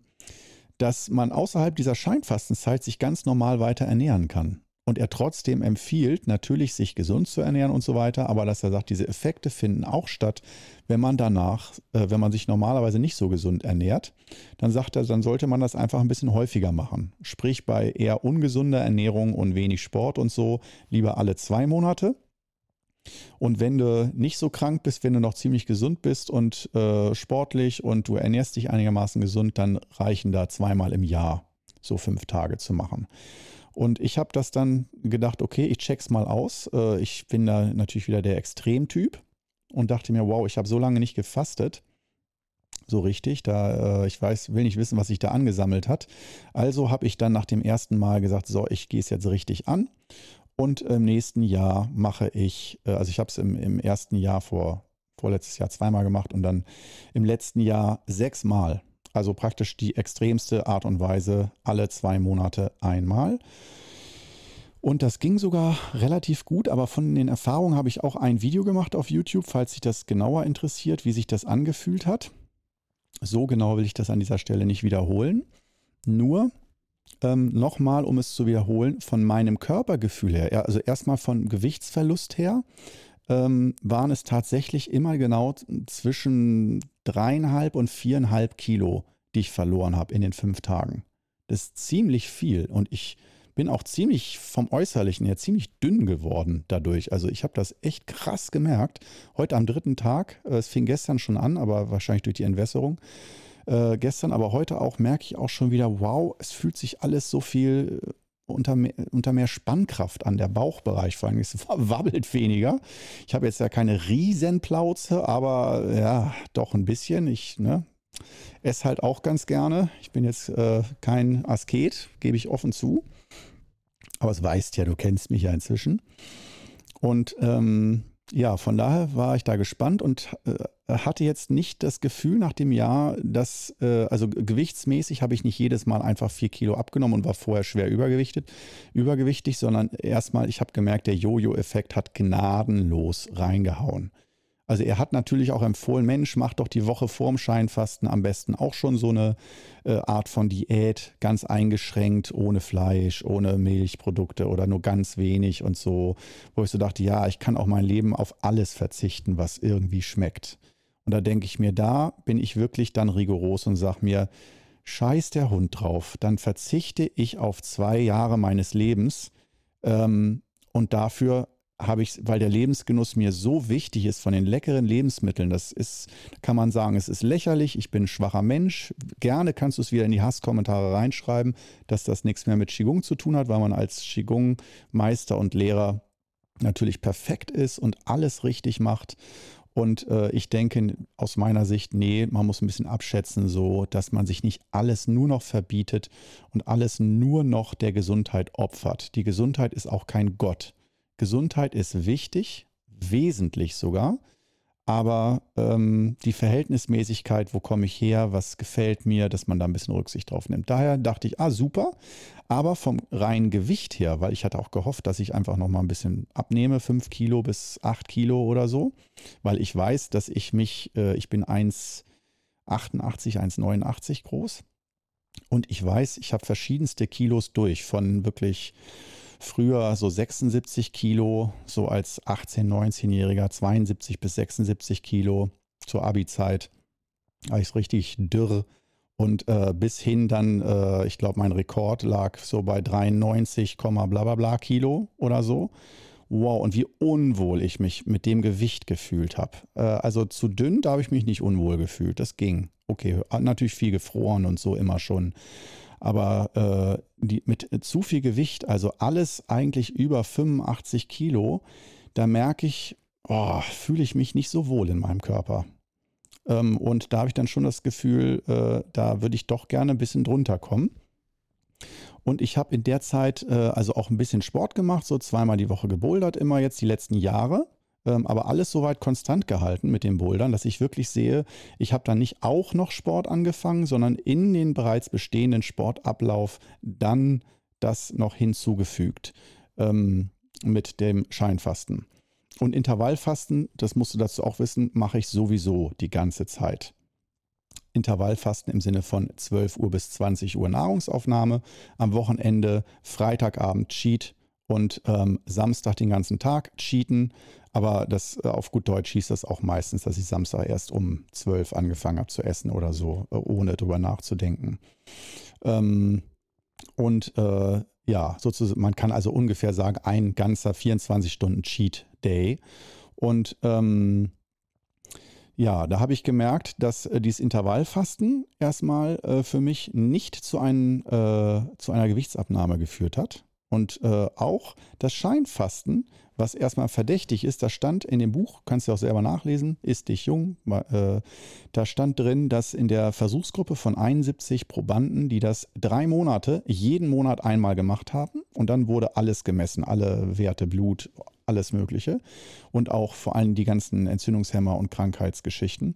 dass man außerhalb dieser Scheinfastenzeit sich ganz normal weiter ernähren kann. Und er trotzdem empfiehlt, natürlich sich gesund zu ernähren und so weiter, aber dass er sagt, diese Effekte finden auch statt, wenn man danach, äh, wenn man sich normalerweise nicht so gesund ernährt, dann sagt er, dann sollte man das einfach ein bisschen häufiger machen. Sprich bei eher ungesunder Ernährung und wenig Sport und so, lieber alle zwei Monate und wenn du nicht so krank bist, wenn du noch ziemlich gesund bist und äh, sportlich und du ernährst dich einigermaßen gesund, dann reichen da zweimal im Jahr so fünf Tage zu machen. Und ich habe das dann gedacht, okay, ich check's mal aus. Äh, ich bin da natürlich wieder der Extremtyp und dachte mir, wow, ich habe so lange nicht gefastet. So richtig, da äh, ich weiß, will nicht wissen, was sich da angesammelt hat. Also habe ich dann nach dem ersten Mal gesagt, so, ich gehe es jetzt richtig an und im nächsten Jahr mache ich, äh, also ich habe es im, im ersten Jahr vor, vorletztes Jahr zweimal gemacht und dann im letzten Jahr sechsmal. Also praktisch die extremste Art und Weise, alle zwei Monate einmal. Und das ging sogar relativ gut, aber von den Erfahrungen habe ich auch ein Video gemacht auf YouTube, falls sich das genauer interessiert, wie sich das angefühlt hat. So genau will ich das an dieser Stelle nicht wiederholen. Nur ähm, nochmal, um es zu wiederholen, von meinem Körpergefühl her, also erstmal von Gewichtsverlust her, ähm, waren es tatsächlich immer genau zwischen dreieinhalb und viereinhalb Kilo, die ich verloren habe in den fünf Tagen. Das ist ziemlich viel und ich bin auch ziemlich vom Äußerlichen her ziemlich dünn geworden dadurch. Also ich habe das echt krass gemerkt. Heute am dritten Tag, äh, es fing gestern schon an, aber wahrscheinlich durch die Entwässerung, äh, gestern, aber heute auch merke ich auch schon wieder, wow, es fühlt sich alles so viel äh, unter mehr, unter mehr Spannkraft an, der Bauchbereich vor allem. Es wabbelt weniger. Ich habe jetzt ja keine Riesenplauze, aber ja, doch ein bisschen. Ich, ne, esse halt auch ganz gerne. Ich bin jetzt äh, kein Asket, gebe ich offen zu. Aber es weißt ja, du kennst mich ja inzwischen. Und ähm, ja, von daher war ich da gespannt und äh, hatte jetzt nicht das Gefühl nach dem Jahr, dass, äh, also gewichtsmäßig habe ich nicht jedes Mal einfach vier Kilo abgenommen und war vorher schwer übergewichtet, übergewichtig, sondern erstmal, ich habe gemerkt, der Jojo-Effekt hat gnadenlos reingehauen. Also er hat natürlich auch empfohlen, Mensch, mach doch die Woche vorm Scheinfasten am besten auch schon so eine äh, Art von Diät, ganz eingeschränkt, ohne Fleisch, ohne Milchprodukte oder nur ganz wenig und so, wo ich so dachte, ja, ich kann auch mein Leben auf alles verzichten, was irgendwie schmeckt. Und da denke ich mir, da bin ich wirklich dann rigoros und sage mir, scheiß der Hund drauf, dann verzichte ich auf zwei Jahre meines Lebens ähm, und dafür habe ich, weil der Lebensgenuss mir so wichtig ist von den leckeren Lebensmitteln, das ist, kann man sagen, es ist lächerlich, ich bin ein schwacher Mensch. Gerne kannst du es wieder in die Hasskommentare reinschreiben, dass das nichts mehr mit Qigong zu tun hat, weil man als Qigong-Meister und Lehrer natürlich perfekt ist und alles richtig macht. Und äh, ich denke aus meiner Sicht, nee, man muss ein bisschen abschätzen, so dass man sich nicht alles nur noch verbietet und alles nur noch der Gesundheit opfert. Die Gesundheit ist auch kein Gott. Gesundheit ist wichtig, wesentlich sogar, aber ähm, die Verhältnismäßigkeit, wo komme ich her, was gefällt mir, dass man da ein bisschen Rücksicht drauf nimmt. Daher dachte ich, ah super, aber vom reinen Gewicht her, weil ich hatte auch gehofft, dass ich einfach noch mal ein bisschen abnehme, 5 Kilo bis 8 Kilo oder so, weil ich weiß, dass ich mich, äh, ich bin 1,88, 1,89 groß und ich weiß, ich habe verschiedenste Kilos durch, von wirklich Früher so 76 Kilo, so als 18-, 19-Jähriger, 72 bis 76 Kilo zur Abi-Zeit. Ich richtig dürr. Und äh, bis hin dann, äh, ich glaube, mein Rekord lag so bei 93, bla bla bla Kilo oder so. Wow, und wie unwohl ich mich mit dem Gewicht gefühlt habe. Äh, also zu dünn, da habe ich mich nicht unwohl gefühlt. Das ging. Okay, natürlich viel gefroren und so immer schon. Aber äh, die, mit zu viel Gewicht, also alles eigentlich über 85 Kilo, da merke ich, oh, fühle ich mich nicht so wohl in meinem Körper. Ähm, und da habe ich dann schon das Gefühl, äh, da würde ich doch gerne ein bisschen drunter kommen. Und ich habe in der Zeit äh, also auch ein bisschen Sport gemacht, so zweimal die Woche gebouldert, immer jetzt die letzten Jahre aber alles soweit konstant gehalten mit den Bouldern, dass ich wirklich sehe, ich habe dann nicht auch noch Sport angefangen, sondern in den bereits bestehenden Sportablauf dann das noch hinzugefügt ähm, mit dem Scheinfasten. Und Intervallfasten, das musst du dazu auch wissen, mache ich sowieso die ganze Zeit. Intervallfasten im Sinne von 12 Uhr bis 20 Uhr Nahrungsaufnahme, am Wochenende, Freitagabend Cheat und ähm, Samstag den ganzen Tag cheaten. Aber das äh, auf gut Deutsch hieß das auch meistens, dass ich Samstag erst um zwölf angefangen habe zu essen oder so, äh, ohne drüber nachzudenken. Ähm, und äh, ja, sozusagen, man kann also ungefähr sagen, ein ganzer 24 Stunden Cheat Day. Und ähm, ja, da habe ich gemerkt, dass äh, dieses Intervallfasten erstmal äh, für mich nicht zu, ein, äh, zu einer Gewichtsabnahme geführt hat. Und äh, auch das Scheinfasten, was erstmal verdächtig ist, das stand in dem Buch, kannst du auch selber nachlesen, ist dich jung. Äh, da stand drin, dass in der Versuchsgruppe von 71 Probanden, die das drei Monate, jeden Monat einmal gemacht haben, und dann wurde alles gemessen, alle Werte, Blut, alles Mögliche. Und auch vor allem die ganzen Entzündungshemmer und Krankheitsgeschichten.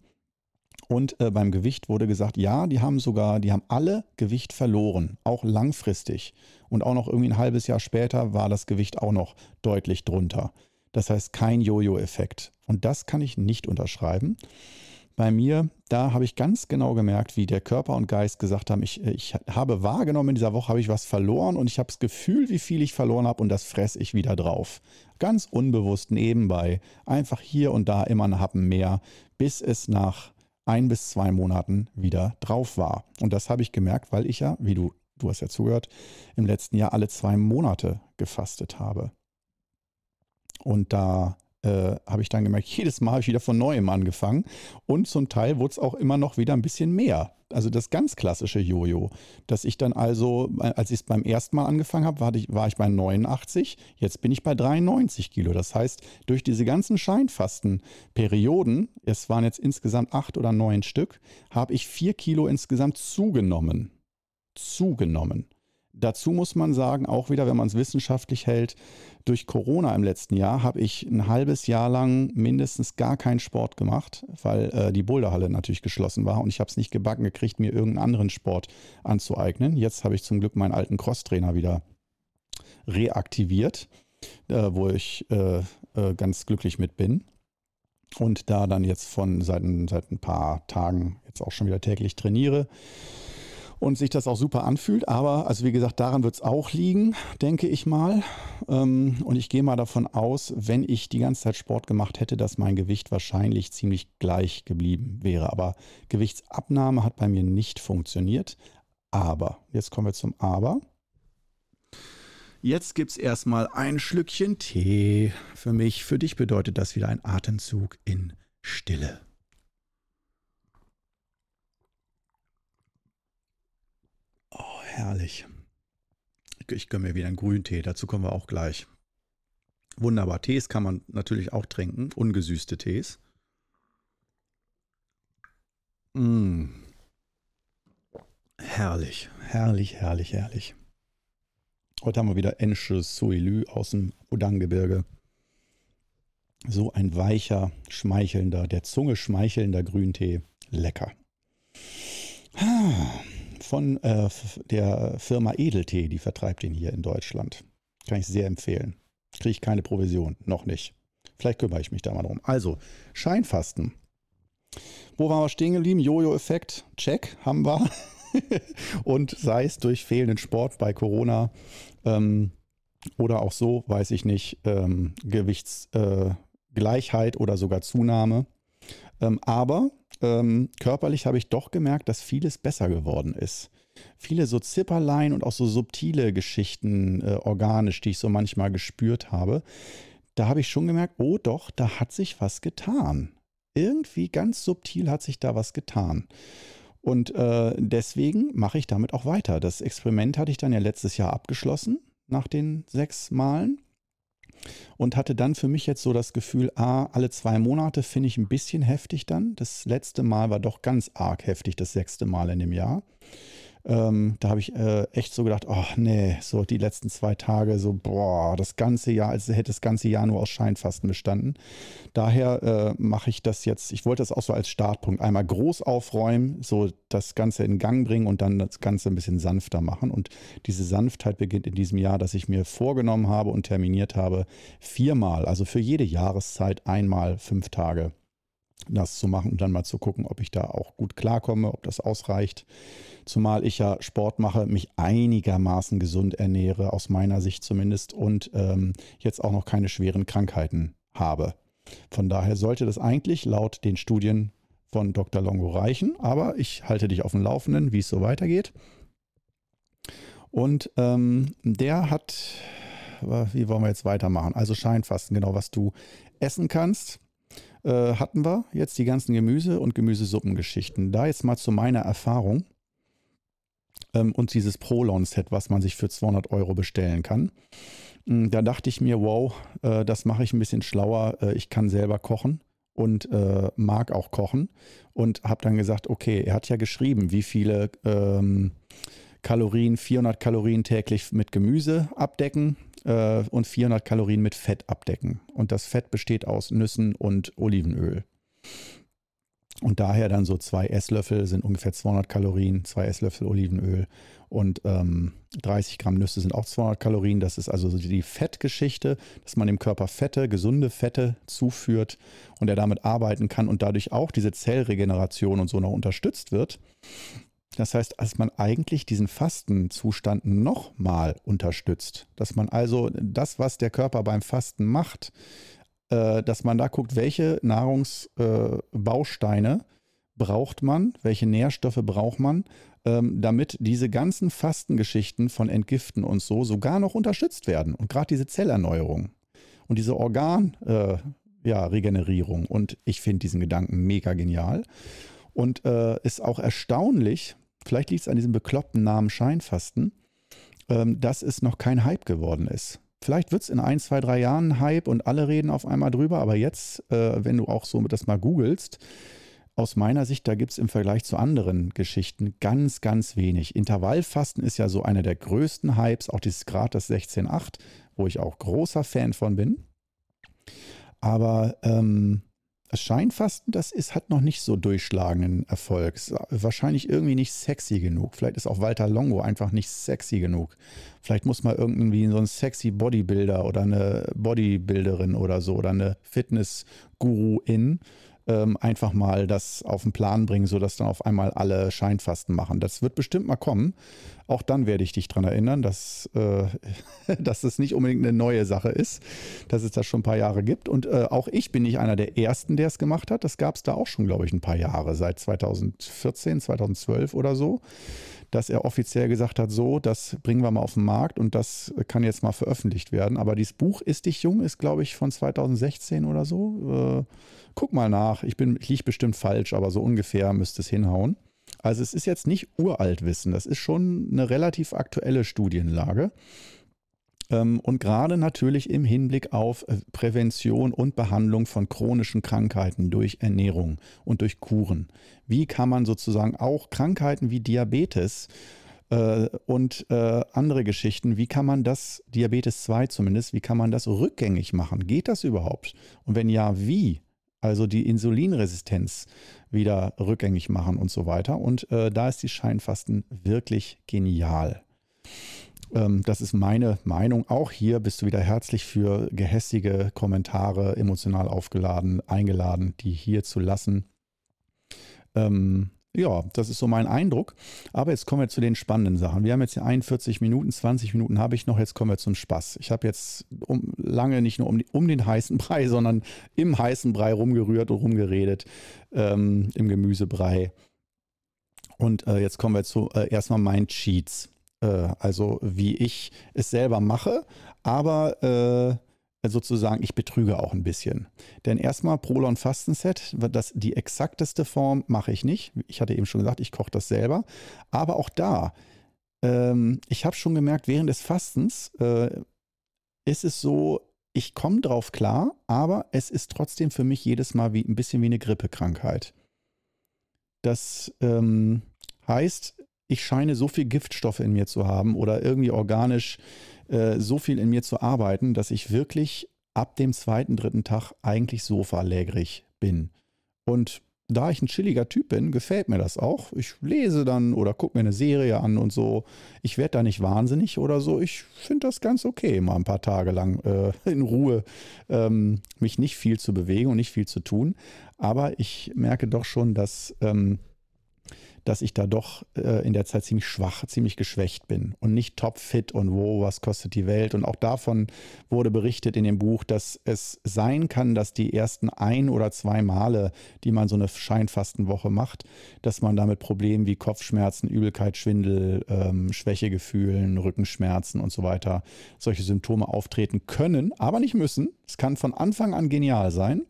Und äh, beim Gewicht wurde gesagt, ja, die haben sogar, die haben alle Gewicht verloren, auch langfristig. Und auch noch irgendwie ein halbes Jahr später war das Gewicht auch noch deutlich drunter. Das heißt kein Jojo-Effekt. Und das kann ich nicht unterschreiben. Bei mir, da habe ich ganz genau gemerkt, wie der Körper und Geist gesagt haben, ich, ich habe wahrgenommen, in dieser Woche habe ich was verloren und ich habe das Gefühl, wie viel ich verloren habe und das fresse ich wieder drauf. Ganz unbewusst nebenbei, einfach hier und da immer ein Happen mehr, bis es nach ein bis zwei Monaten wieder drauf war. Und das habe ich gemerkt, weil ich ja, wie du, du hast ja zugehört, im letzten Jahr alle zwei Monate gefastet habe. Und da äh, habe ich dann gemerkt, jedes Mal habe ich wieder von neuem angefangen. Und zum Teil wurde es auch immer noch wieder ein bisschen mehr. Also das ganz klassische Jojo, dass ich dann also, als ich es beim ersten Mal angefangen habe, war ich, war ich bei 89, jetzt bin ich bei 93 Kilo. Das heißt, durch diese ganzen Scheinfastenperioden, es waren jetzt insgesamt acht oder neun Stück, habe ich vier Kilo insgesamt zugenommen. Zugenommen. Dazu muss man sagen, auch wieder, wenn man es wissenschaftlich hält, durch Corona im letzten Jahr habe ich ein halbes Jahr lang mindestens gar keinen Sport gemacht, weil äh, die Boulderhalle natürlich geschlossen war und ich habe es nicht gebacken gekriegt, mir irgendeinen anderen Sport anzueignen. Jetzt habe ich zum Glück meinen alten Crosstrainer wieder reaktiviert, äh, wo ich äh, äh ganz glücklich mit bin. Und da dann jetzt von seit, seit ein paar Tagen jetzt auch schon wieder täglich trainiere und sich das auch super anfühlt. Aber, also wie gesagt, daran wird es auch liegen, denke ich mal. Ähm, und ich gehe mal davon aus, wenn ich die ganze Zeit Sport gemacht hätte, dass mein Gewicht wahrscheinlich ziemlich gleich geblieben wäre. Aber Gewichtsabnahme hat bei mir nicht funktioniert. Aber, jetzt kommen wir zum Aber. Jetzt gibt es erstmal ein Schlückchen Tee. Für mich, für dich bedeutet das wieder ein Atemzug in Stille. Herrlich. Ich gönne mir wieder einen Grüntee, dazu kommen wir auch gleich. Wunderbar. Tees kann man natürlich auch trinken, ungesüßte Tees. Mmh. Herrlich, herrlich, herrlich, herrlich. Heute haben wir wieder Ensche Suilü aus dem Udang-Gebirge. So ein weicher, schmeichelnder, der Zunge schmeichelnder Grüntee. Lecker. Ah von äh, der Firma Edeltee, die vertreibt ihn hier in Deutschland. Kann ich sehr empfehlen. Kriege ich keine Provision, noch nicht. Vielleicht kümmere ich mich da mal drum. Also, Scheinfasten. Wo waren wir stehen geblieben? Jojo-Effekt, check, haben wir. Und sei es durch fehlenden Sport bei Corona ähm, oder auch so, weiß ich nicht, ähm, Gewichtsgleichheit äh, oder sogar Zunahme. Ähm, aber ähm, körperlich habe ich doch gemerkt, dass vieles besser geworden ist. Viele so Zipperlein und auch so subtile Geschichten äh, organisch, die ich so manchmal gespürt habe, da habe ich schon gemerkt, oh doch, da hat sich was getan. Irgendwie ganz subtil hat sich da was getan. Und äh, deswegen mache ich damit auch weiter. Das Experiment hatte ich dann ja letztes Jahr abgeschlossen, nach den sechs Malen und hatte dann für mich jetzt so das Gefühl, ah, alle zwei Monate finde ich ein bisschen heftig dann. Das letzte Mal war doch ganz arg heftig, das sechste Mal in dem Jahr. Ähm, da habe ich äh, echt so gedacht, oh nee, so die letzten zwei Tage, so boah, das ganze Jahr, als hätte das ganze Jahr nur aus Scheinfasten bestanden. Daher äh, mache ich das jetzt, ich wollte das auch so als Startpunkt einmal groß aufräumen, so das Ganze in Gang bringen und dann das Ganze ein bisschen sanfter machen. Und diese Sanftheit beginnt in diesem Jahr, dass ich mir vorgenommen habe und terminiert habe, viermal, also für jede Jahreszeit einmal fünf Tage das zu machen und dann mal zu gucken, ob ich da auch gut klarkomme, ob das ausreicht. Zumal ich ja Sport mache, mich einigermaßen gesund ernähre, aus meiner Sicht zumindest, und ähm, jetzt auch noch keine schweren Krankheiten habe. Von daher sollte das eigentlich laut den Studien von Dr. Longo reichen, aber ich halte dich auf dem Laufenden, wie es so weitergeht. Und ähm, der hat, wie wollen wir jetzt weitermachen? Also Scheinfasten, genau, was du essen kannst äh, hatten wir jetzt die ganzen Gemüse- und Gemüsesuppengeschichten. Da jetzt mal zu meiner Erfahrung ähm, und dieses Prolon-Set, was man sich für 200 Euro bestellen kann. Hm, da dachte ich mir, wow, äh, das mache ich ein bisschen schlauer. Äh, ich kann selber kochen und äh, mag auch kochen und habe dann gesagt, okay, er hat ja geschrieben, wie viele ähm, Kalorien, 400 Kalorien täglich mit Gemüse abdecken äh, und 400 Kalorien mit Fett abdecken. Und das Fett besteht aus Nüssen und Olivenöl. Und daher dann so zwei Esslöffel sind ungefähr 200 Kalorien, zwei Esslöffel Olivenöl und ähm, 30 Gramm Nüsse sind auch 200 Kalorien. Das ist also die Fettgeschichte, dass man dem Körper Fette, gesunde Fette zuführt und er damit arbeiten kann und dadurch auch diese Zellregeneration und so noch unterstützt wird. Das heißt, dass man eigentlich diesen Fastenzustand nochmal unterstützt. Dass man also das, was der Körper beim Fasten macht, äh, dass man da guckt, welche Nahrungsbausteine äh, braucht man, welche Nährstoffe braucht man, ähm, damit diese ganzen Fastengeschichten von Entgiften und so sogar noch unterstützt werden. Und gerade diese Zellerneuerung und diese Organ, äh, ja. Und ich finde diesen Gedanken mega genial. Und äh, ist auch erstaunlich, vielleicht liegt es an diesem bekloppten Namen Scheinfasten, ähm, dass es noch kein Hype geworden ist. Vielleicht wird es in ein, zwei, drei Jahren Hype und alle reden auf einmal drüber, aber jetzt, äh, wenn du auch so das mal googelst, aus meiner Sicht, da gibt es im Vergleich zu anderen Geschichten ganz, ganz wenig. Intervallfasten ist ja so einer der größten Hypes, auch dieses Grad das 16.8, wo ich auch großer Fan von bin. Aber ähm, das Scheinfasten, das ist, hat noch nicht so durchschlagenden Erfolg. Ist wahrscheinlich irgendwie nicht sexy genug. Vielleicht ist auch Walter Longo einfach nicht sexy genug. Vielleicht muss mal irgendwie so ein sexy Bodybuilder oder eine Bodybuilderin oder so oder eine Fitness-Guru-In ähm, einfach mal das auf den Plan bringen, sodass dann auf einmal alle Scheinfasten machen. Das wird bestimmt mal kommen. Auch dann werde ich dich daran erinnern, dass, äh, dass es nicht unbedingt eine neue Sache ist, dass es das schon ein paar Jahre gibt. Und äh, auch ich bin nicht einer der Ersten, der es gemacht hat. Das gab es da auch schon, glaube ich, ein paar Jahre, seit 2014, 2012 oder so dass er offiziell gesagt hat, so, das bringen wir mal auf den Markt und das kann jetzt mal veröffentlicht werden. Aber dieses Buch Ist dich jung ist, glaube ich, von 2016 oder so. Äh, guck mal nach. Ich, ich liege bestimmt falsch, aber so ungefähr müsste es hinhauen. Also es ist jetzt nicht uralt Wissen, das ist schon eine relativ aktuelle Studienlage. Ähm, und gerade natürlich im Hinblick auf äh, Prävention und Behandlung von chronischen Krankheiten durch Ernährung und durch Kuren. Wie kann man sozusagen auch Krankheiten wie Diabetes äh, und äh, andere Geschichten, wie kann man das, Diabetes 2 zumindest, wie kann man das rückgängig machen? Geht das überhaupt? Und wenn ja, wie? Also die Insulinresistenz wieder rückgängig machen und so weiter. Und äh, da ist die Scheinfasten wirklich genial. Ähm, das ist meine Meinung. Auch hier bist du wieder herzlich für gehässige Kommentare, emotional aufgeladen, eingeladen, die hier zu lassen. Ähm, ja, das ist so mein Eindruck. Aber jetzt kommen wir zu den spannenden Sachen. Wir haben jetzt hier 41 Minuten, 20 Minuten habe ich noch. Jetzt kommen wir zum Spaß. Ich habe jetzt um, lange nicht nur um, um, den heißen Brei, sondern im heißen Brei rumgerührt und rumgeredet, ähm, im Gemüsebrei. Und äh, jetzt kommen wir zu äh, erstmal meinen Cheats. Äh, also wie ich es selber mache, aber äh, sozusagen, ich betrüge auch ein bisschen. Denn erstmal Prolon Fastenset, das, die exakteste Form mache ich nicht. Ich hatte eben schon gesagt, ich koche das selber. Aber auch da, ähm, ich habe schon gemerkt, während des Fastens äh, ist es so, ich komme drauf klar, aber es ist trotzdem für mich jedes Mal wie ein bisschen wie eine Grippekrankheit. Das ähm, heißt, ich scheine so viel Giftstoffe in mir zu haben oder irgendwie organisch äh, so viel in mir zu arbeiten, dass ich wirklich ab dem zweiten, dritten Tag eigentlich sofalägrig bin. Und da ich ein chilliger Typ bin, gefällt mir das auch. Ich lese dann oder gucke mir eine Serie an und so. Ich werde da nicht wahnsinnig oder so. Ich finde das ganz okay, mal ein paar Tage lang äh, in Ruhe ähm, mich nicht viel zu bewegen und nicht viel zu tun. Aber ich merke doch schon, dass ähm, dass ich da doch äh, in der Zeit ziemlich schwach, ziemlich geschwächt bin und nicht topfit und wo, was kostet die Welt. Und auch davon wurde berichtet in dem Buch, dass es sein kann, dass die ersten ein oder zwei Male, die man so eine Scheinfastenwoche macht, dass man damit Problemen wie Kopfschmerzen, Übelkeit, Schwindel, ähm, Schwächegefühlen, Rückenschmerzen und so weiter, solche Symptome auftreten können, aber nicht müssen. Es kann von Anfang an genial sein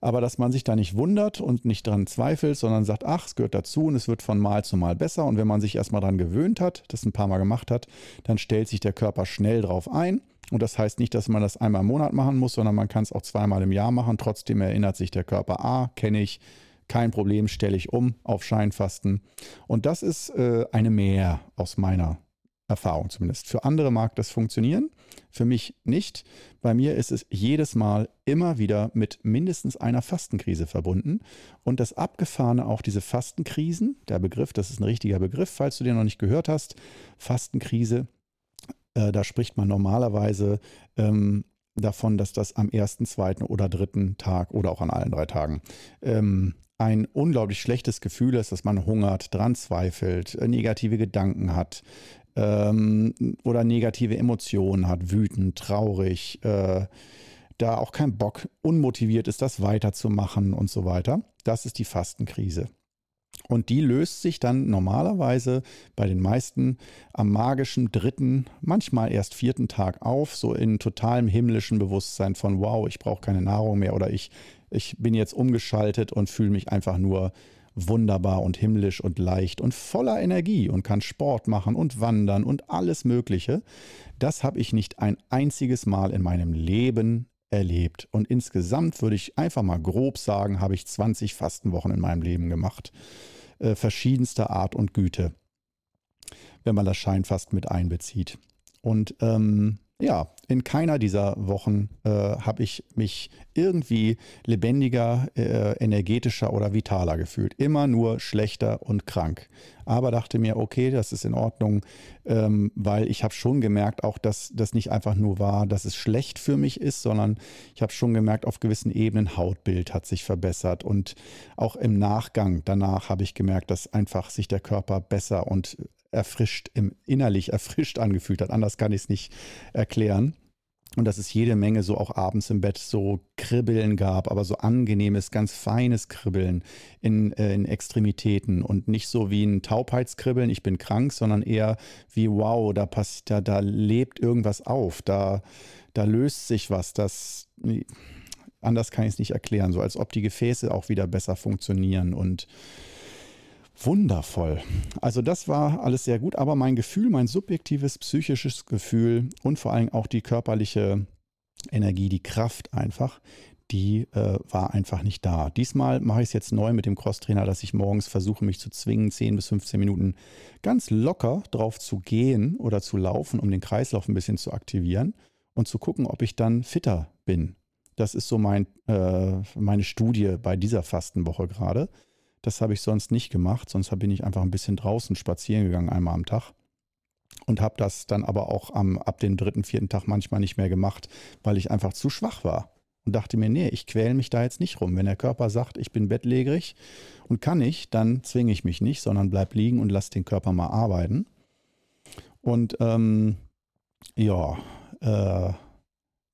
aber dass man sich da nicht wundert und nicht dran zweifelt, sondern sagt, ach, es gehört dazu und es wird von Mal zu Mal besser. Und wenn man sich erstmal dran gewöhnt hat, das ein paar Mal gemacht hat, dann stellt sich der Körper schnell drauf ein. Und das heißt nicht, dass man das einmal im Monat machen muss, sondern man kann es auch zweimal im Jahr machen. Trotzdem erinnert sich der Körper, ah, kenne ich, kein Problem, stelle ich um auf Scheinfasten. Und das ist äh, eine Mehr aus meiner Erfahrung zumindest. Für andere mag das funktionieren, für mich nicht. Bei mir ist es jedes Mal immer wieder mit mindestens einer Fastenkrise verbunden. Und das Abgefahrene auch diese Fastenkrisen, der Begriff, das ist ein richtiger Begriff, falls du den noch nicht gehört hast, Fastenkrise, äh, da spricht man normalerweise ähm, davon, dass das am ersten, zweiten oder dritten Tag oder auch an allen drei Tagen ähm, ein unglaublich schlechtes Gefühl ist, dass man hungert, dran zweifelt, äh, negative Gedanken hat, ähm, oder negative Emotionen hat, wütend, traurig, äh, da auch kein Bock, unmotiviert ist, das weiterzumachen und so weiter. Das ist die Fastenkrise. Und die löst sich dann normalerweise bei den meisten am magischen dritten, manchmal erst vierten Tag auf, so in totalem himmlischen Bewusstsein von, wow, ich brauche keine Nahrung mehr oder ich, ich bin jetzt umgeschaltet und fühle mich einfach nur wunderbar und himmlisch und leicht und voller Energie und kann Sport machen und wandern und alles Mögliche. Das habe ich nicht ein einziges Mal in meinem Leben erlebt. Und insgesamt würde ich einfach mal grob sagen, habe ich 20 Fastenwochen in meinem Leben gemacht. Äh, verschiedenster Art und Güte, wenn man das Scheinfast mit einbezieht. Und ähm, ja, in keiner dieser Wochen äh, habe ich mich irgendwie lebendiger, äh, energetischer oder vitaler gefühlt. Immer nur schlechter und krank. Aber dachte mir, okay, das ist in Ordnung, ähm, weil ich habe schon gemerkt, auch dass das nicht einfach nur war, dass es schlecht für mich ist, sondern ich habe schon gemerkt, auf gewissen Ebenen Hautbild hat sich verbessert und auch im Nachgang danach habe ich gemerkt, dass einfach sich der Körper besser und erfrischt, im, innerlich erfrischt angefühlt hat. Anders kann ich es nicht erklären. Und dass es jede Menge so auch abends im Bett so Kribbeln gab, aber so angenehmes, ganz feines Kribbeln in, äh, in Extremitäten und nicht so wie ein Taubheitskribbeln, ich bin krank, sondern eher wie wow, da passiert, da, da lebt irgendwas auf, da, da löst sich was, das anders kann ich es nicht erklären, so als ob die Gefäße auch wieder besser funktionieren und Wundervoll. Also das war alles sehr gut, aber mein Gefühl, mein subjektives psychisches Gefühl und vor allem auch die körperliche Energie, die Kraft einfach, die äh, war einfach nicht da. Diesmal mache ich es jetzt neu mit dem Crosstrainer, dass ich morgens versuche, mich zu zwingen, 10 bis 15 Minuten ganz locker drauf zu gehen oder zu laufen, um den Kreislauf ein bisschen zu aktivieren und zu gucken, ob ich dann fitter bin. Das ist so mein, äh, meine Studie bei dieser Fastenwoche gerade. Das habe ich sonst nicht gemacht, sonst bin ich einfach ein bisschen draußen spazieren gegangen, einmal am Tag. Und habe das dann aber auch am, ab dem dritten, vierten Tag manchmal nicht mehr gemacht, weil ich einfach zu schwach war. Und dachte mir, nee, ich quäle mich da jetzt nicht rum. Wenn der Körper sagt, ich bin bettlägerig und kann nicht, dann zwinge ich mich nicht, sondern bleib liegen und lass den Körper mal arbeiten. Und ähm, ja, äh,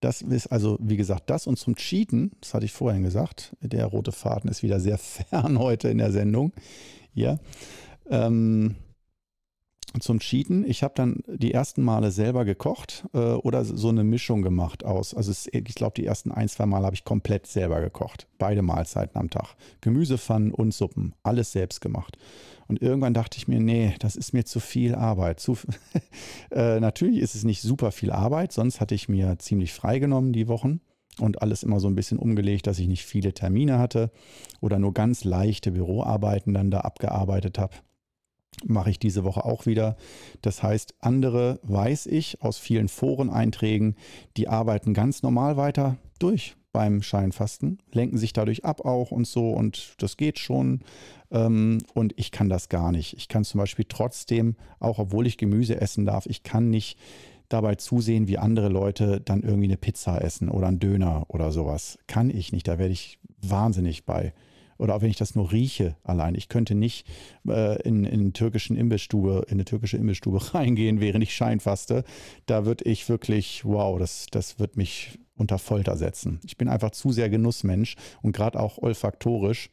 das ist also, wie gesagt, das und zum Cheaten, das hatte ich vorhin gesagt, der rote Faden ist wieder sehr fern heute in der Sendung. Ja. Ähm, zum Cheaten. Ich habe dann die ersten Male selber gekocht äh, oder so eine Mischung gemacht aus. Also es, ich glaube, die ersten ein, zwei Mal habe ich komplett selber gekocht. Beide Mahlzeiten am Tag. Gemüsepfannen und Suppen. Alles selbst gemacht. Und irgendwann dachte ich mir, nee, das ist mir zu viel Arbeit. Zu, äh, natürlich ist es nicht super viel Arbeit, sonst hatte ich mir ziemlich freigenommen die Wochen und alles immer so ein bisschen umgelegt, dass ich nicht viele Termine hatte oder nur ganz leichte Büroarbeiten dann da abgearbeitet habe mache ich diese Woche auch wieder. Das heißt, andere weiß ich aus vielen Foreneinträgen, die arbeiten ganz normal weiter durch beim Scheinfasten, lenken sich dadurch ab auch und so und das geht schon. Ähm, und ich kann das gar nicht. Ich kann zum Beispiel trotzdem, auch obwohl ich Gemüse essen darf, ich kann nicht dabei zusehen, wie andere Leute dann irgendwie eine Pizza essen oder einen Döner oder sowas. Kann ich nicht. Da werde ich wahnsinnig bei oder auch wenn ich das nur rieche allein. Ich könnte nicht äh, in, in, türkischen Imbissstube, in eine türkische Imbissstube reingehen, während ich scheinfaste. Da würde ich wirklich, wow, das, das wird mich unter Folter setzen. Ich bin einfach zu sehr Genussmensch und gerade auch olfaktorisch.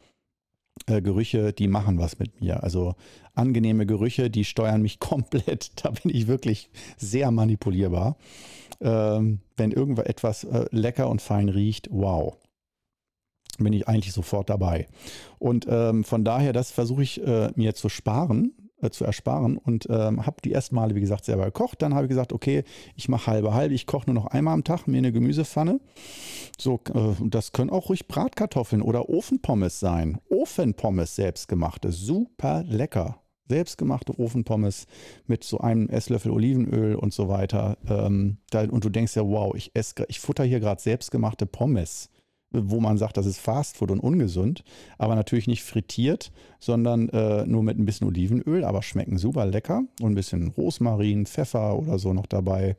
Äh, Gerüche, die machen was mit mir. Also angenehme Gerüche, die steuern mich komplett. Da bin ich wirklich sehr manipulierbar. Ähm, wenn irgendetwas äh, lecker und fein riecht, wow bin ich eigentlich sofort dabei. Und ähm, von daher, das versuche ich äh, mir zu sparen, äh, zu ersparen und ähm, habe die ersten Male, wie gesagt, selber gekocht. Dann habe ich gesagt, okay, ich mache halbe halbe. Ich koche nur noch einmal am Tag mir eine Gemüsepfanne. So, äh, das können auch ruhig Bratkartoffeln oder Ofenpommes sein. Ofenpommes selbstgemachte, super lecker selbstgemachte Ofenpommes mit so einem Esslöffel Olivenöl und so weiter. Ähm, da, und du denkst ja, wow, ich esse, ich futter hier gerade selbstgemachte Pommes wo man sagt, das ist Fastfood und ungesund, aber natürlich nicht frittiert, sondern äh, nur mit ein bisschen Olivenöl, aber schmecken super lecker und ein bisschen Rosmarin, Pfeffer oder so noch dabei.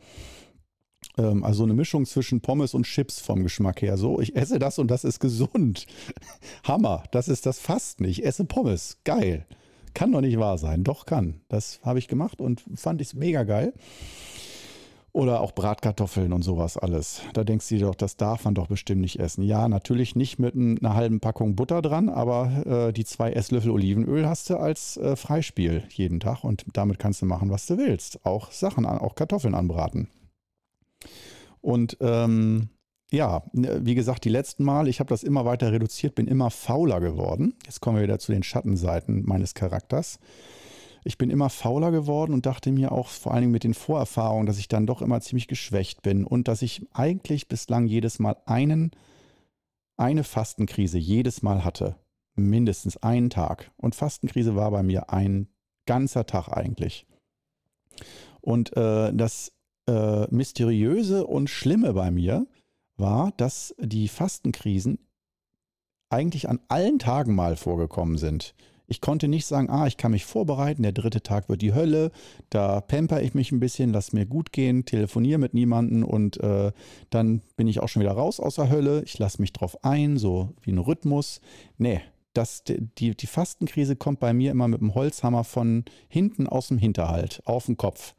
Ähm, also eine Mischung zwischen Pommes und Chips vom Geschmack her. So, ich esse das und das ist gesund. Hammer, das ist das Fasten. Ich esse Pommes. Geil. Kann doch nicht wahr sein. Doch kann. Das habe ich gemacht und fand ich mega geil. Oder auch Bratkartoffeln und sowas alles. Da denkst du dir doch, das darf man doch bestimmt nicht essen. Ja, natürlich nicht mit einer halben Packung Butter dran, aber äh, die zwei Esslöffel Olivenöl hast du als äh, Freispiel jeden Tag und damit kannst du machen, was du willst. Auch Sachen, auch Kartoffeln anbraten. Und ähm, ja, wie gesagt, die letzten Mal, ich habe das immer weiter reduziert, bin immer fauler geworden. Jetzt kommen wir wieder zu den Schattenseiten meines Charakters ich bin immer fauler geworden und dachte mir auch vor allen Dingen mit den Vorerfahrungen, dass ich dann doch immer ziemlich geschwächt bin und dass ich eigentlich bislang jedes Mal einen, eine Fastenkrise jedes Mal hatte. Mindestens einen Tag. Und Fastenkrise war bei mir ein ganzer Tag eigentlich. Und äh, das äh, Mysteriöse und Schlimme bei mir war, dass die Fastenkrisen eigentlich an allen Tagen mal vorgekommen sind. Ich konnte nicht sagen, ah, ich kann mich vorbereiten, der dritte Tag wird die Hölle, da pamper ich mich ein bisschen, lass mir gut gehen, telefoniere mit niemandem und äh, dann bin ich auch schon wieder raus aus der Hölle, ich lasse mich drauf ein, so wie ein Rhythmus. Nee, das, die, die Fastenkrise kommt bei mir immer mit dem Holzhammer von hinten aus dem Hinterhalt, auf den Kopf.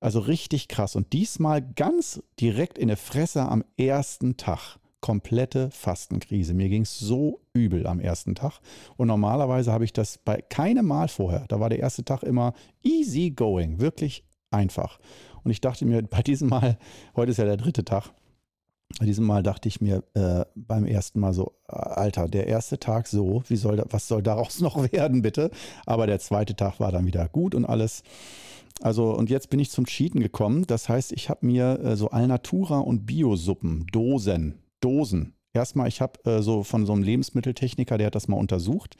Also richtig krass. Und diesmal ganz direkt in der Fresse am ersten Tag komplette Fastenkrise. Mir ging es so übel am ersten Tag. Und normalerweise habe ich das bei keinem Mal vorher. Da war der erste Tag immer easy going, wirklich einfach. Und ich dachte mir, bei diesem Mal, heute ist ja der dritte Tag, bei diesem Mal dachte ich mir äh, beim ersten Mal so, Alter, der erste Tag so, wie soll da, was soll daraus noch werden, bitte? Aber der zweite Tag war dann wieder gut und alles. Also, und jetzt bin ich zum Cheaten gekommen. Das heißt, ich habe mir äh, so Alnatura und Biosuppen, Dosen Dosen. Erstmal, ich habe äh, so von so einem Lebensmitteltechniker, der hat das mal untersucht,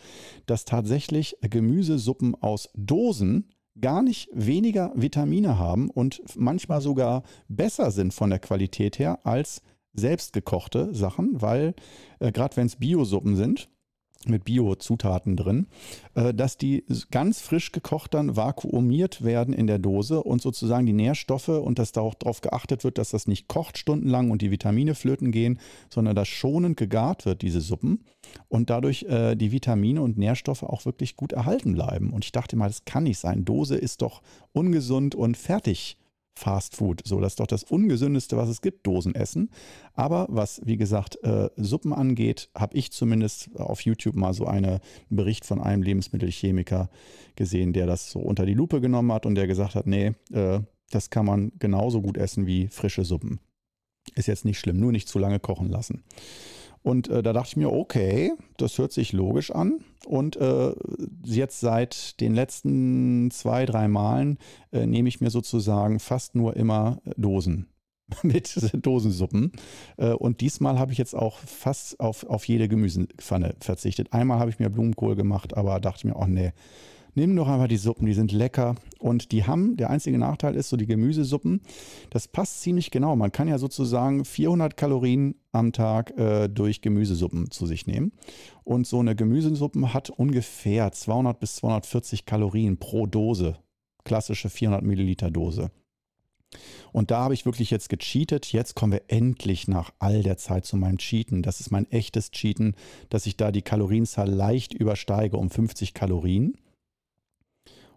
dass tatsächlich Gemüsesuppen aus Dosen gar nicht weniger Vitamine haben und manchmal sogar besser sind von der Qualität her als selbstgekochte Sachen, weil äh, gerade wenn es Biosuppen sind, mit Bio-Zutaten drin, äh, dass die ganz frisch gekocht dann vakuumiert werden in der Dose und sozusagen die Nährstoffe und dass da auch darauf geachtet wird, dass das nicht kocht stundenlang und die Vitamine flöten gehen, sondern dass schonend gegart wird, diese Suppen und dadurch äh, die Vitamine und Nährstoffe auch wirklich gut erhalten bleiben. Und ich dachte mal, das kann nicht sein. Dose ist doch ungesund und fertig Fast Food. So, das ist doch das Ungesündeste, was es gibt, Dosenessen. Aber was, wie gesagt, äh, Suppen angeht, habe ich zumindest auf YouTube mal so eine, einen Bericht von einem Lebensmittelchemiker gesehen, der das so unter die Lupe genommen hat und der gesagt hat, nee, äh, das kann man genauso gut essen wie frische Suppen. Ist jetzt nicht schlimm, nur nicht zu lange kochen lassen. Und äh, da dachte ich mir, okay, das hört sich logisch an. Und äh, jetzt seit den letzten zwei, drei Malen äh, nehme ich mir sozusagen fast nur immer Dosen mit Dosensuppen. Äh, und diesmal habe ich jetzt auch fast auf, auf jede Gemüsepfanne verzichtet. Einmal habe ich mir Blumenkohl gemacht, aber dachte mir, oh nee, Nimm doch einfach die Suppen, die sind lecker und die haben, der einzige Nachteil ist so die Gemüsesuppen, das passt ziemlich genau. Man kann ja sozusagen 400 Kalorien am Tag äh, durch Gemüsesuppen zu sich nehmen und so eine Gemüsesuppe hat ungefähr 200 bis 240 Kalorien pro Dose, klassische 400 Milliliter Dose. Und da habe ich wirklich jetzt gecheatet. Jetzt kommen wir endlich nach all der Zeit zu meinem Cheaten. Das ist mein echtes Cheaten, dass ich da die Kalorienzahl leicht übersteige um 50 Kalorien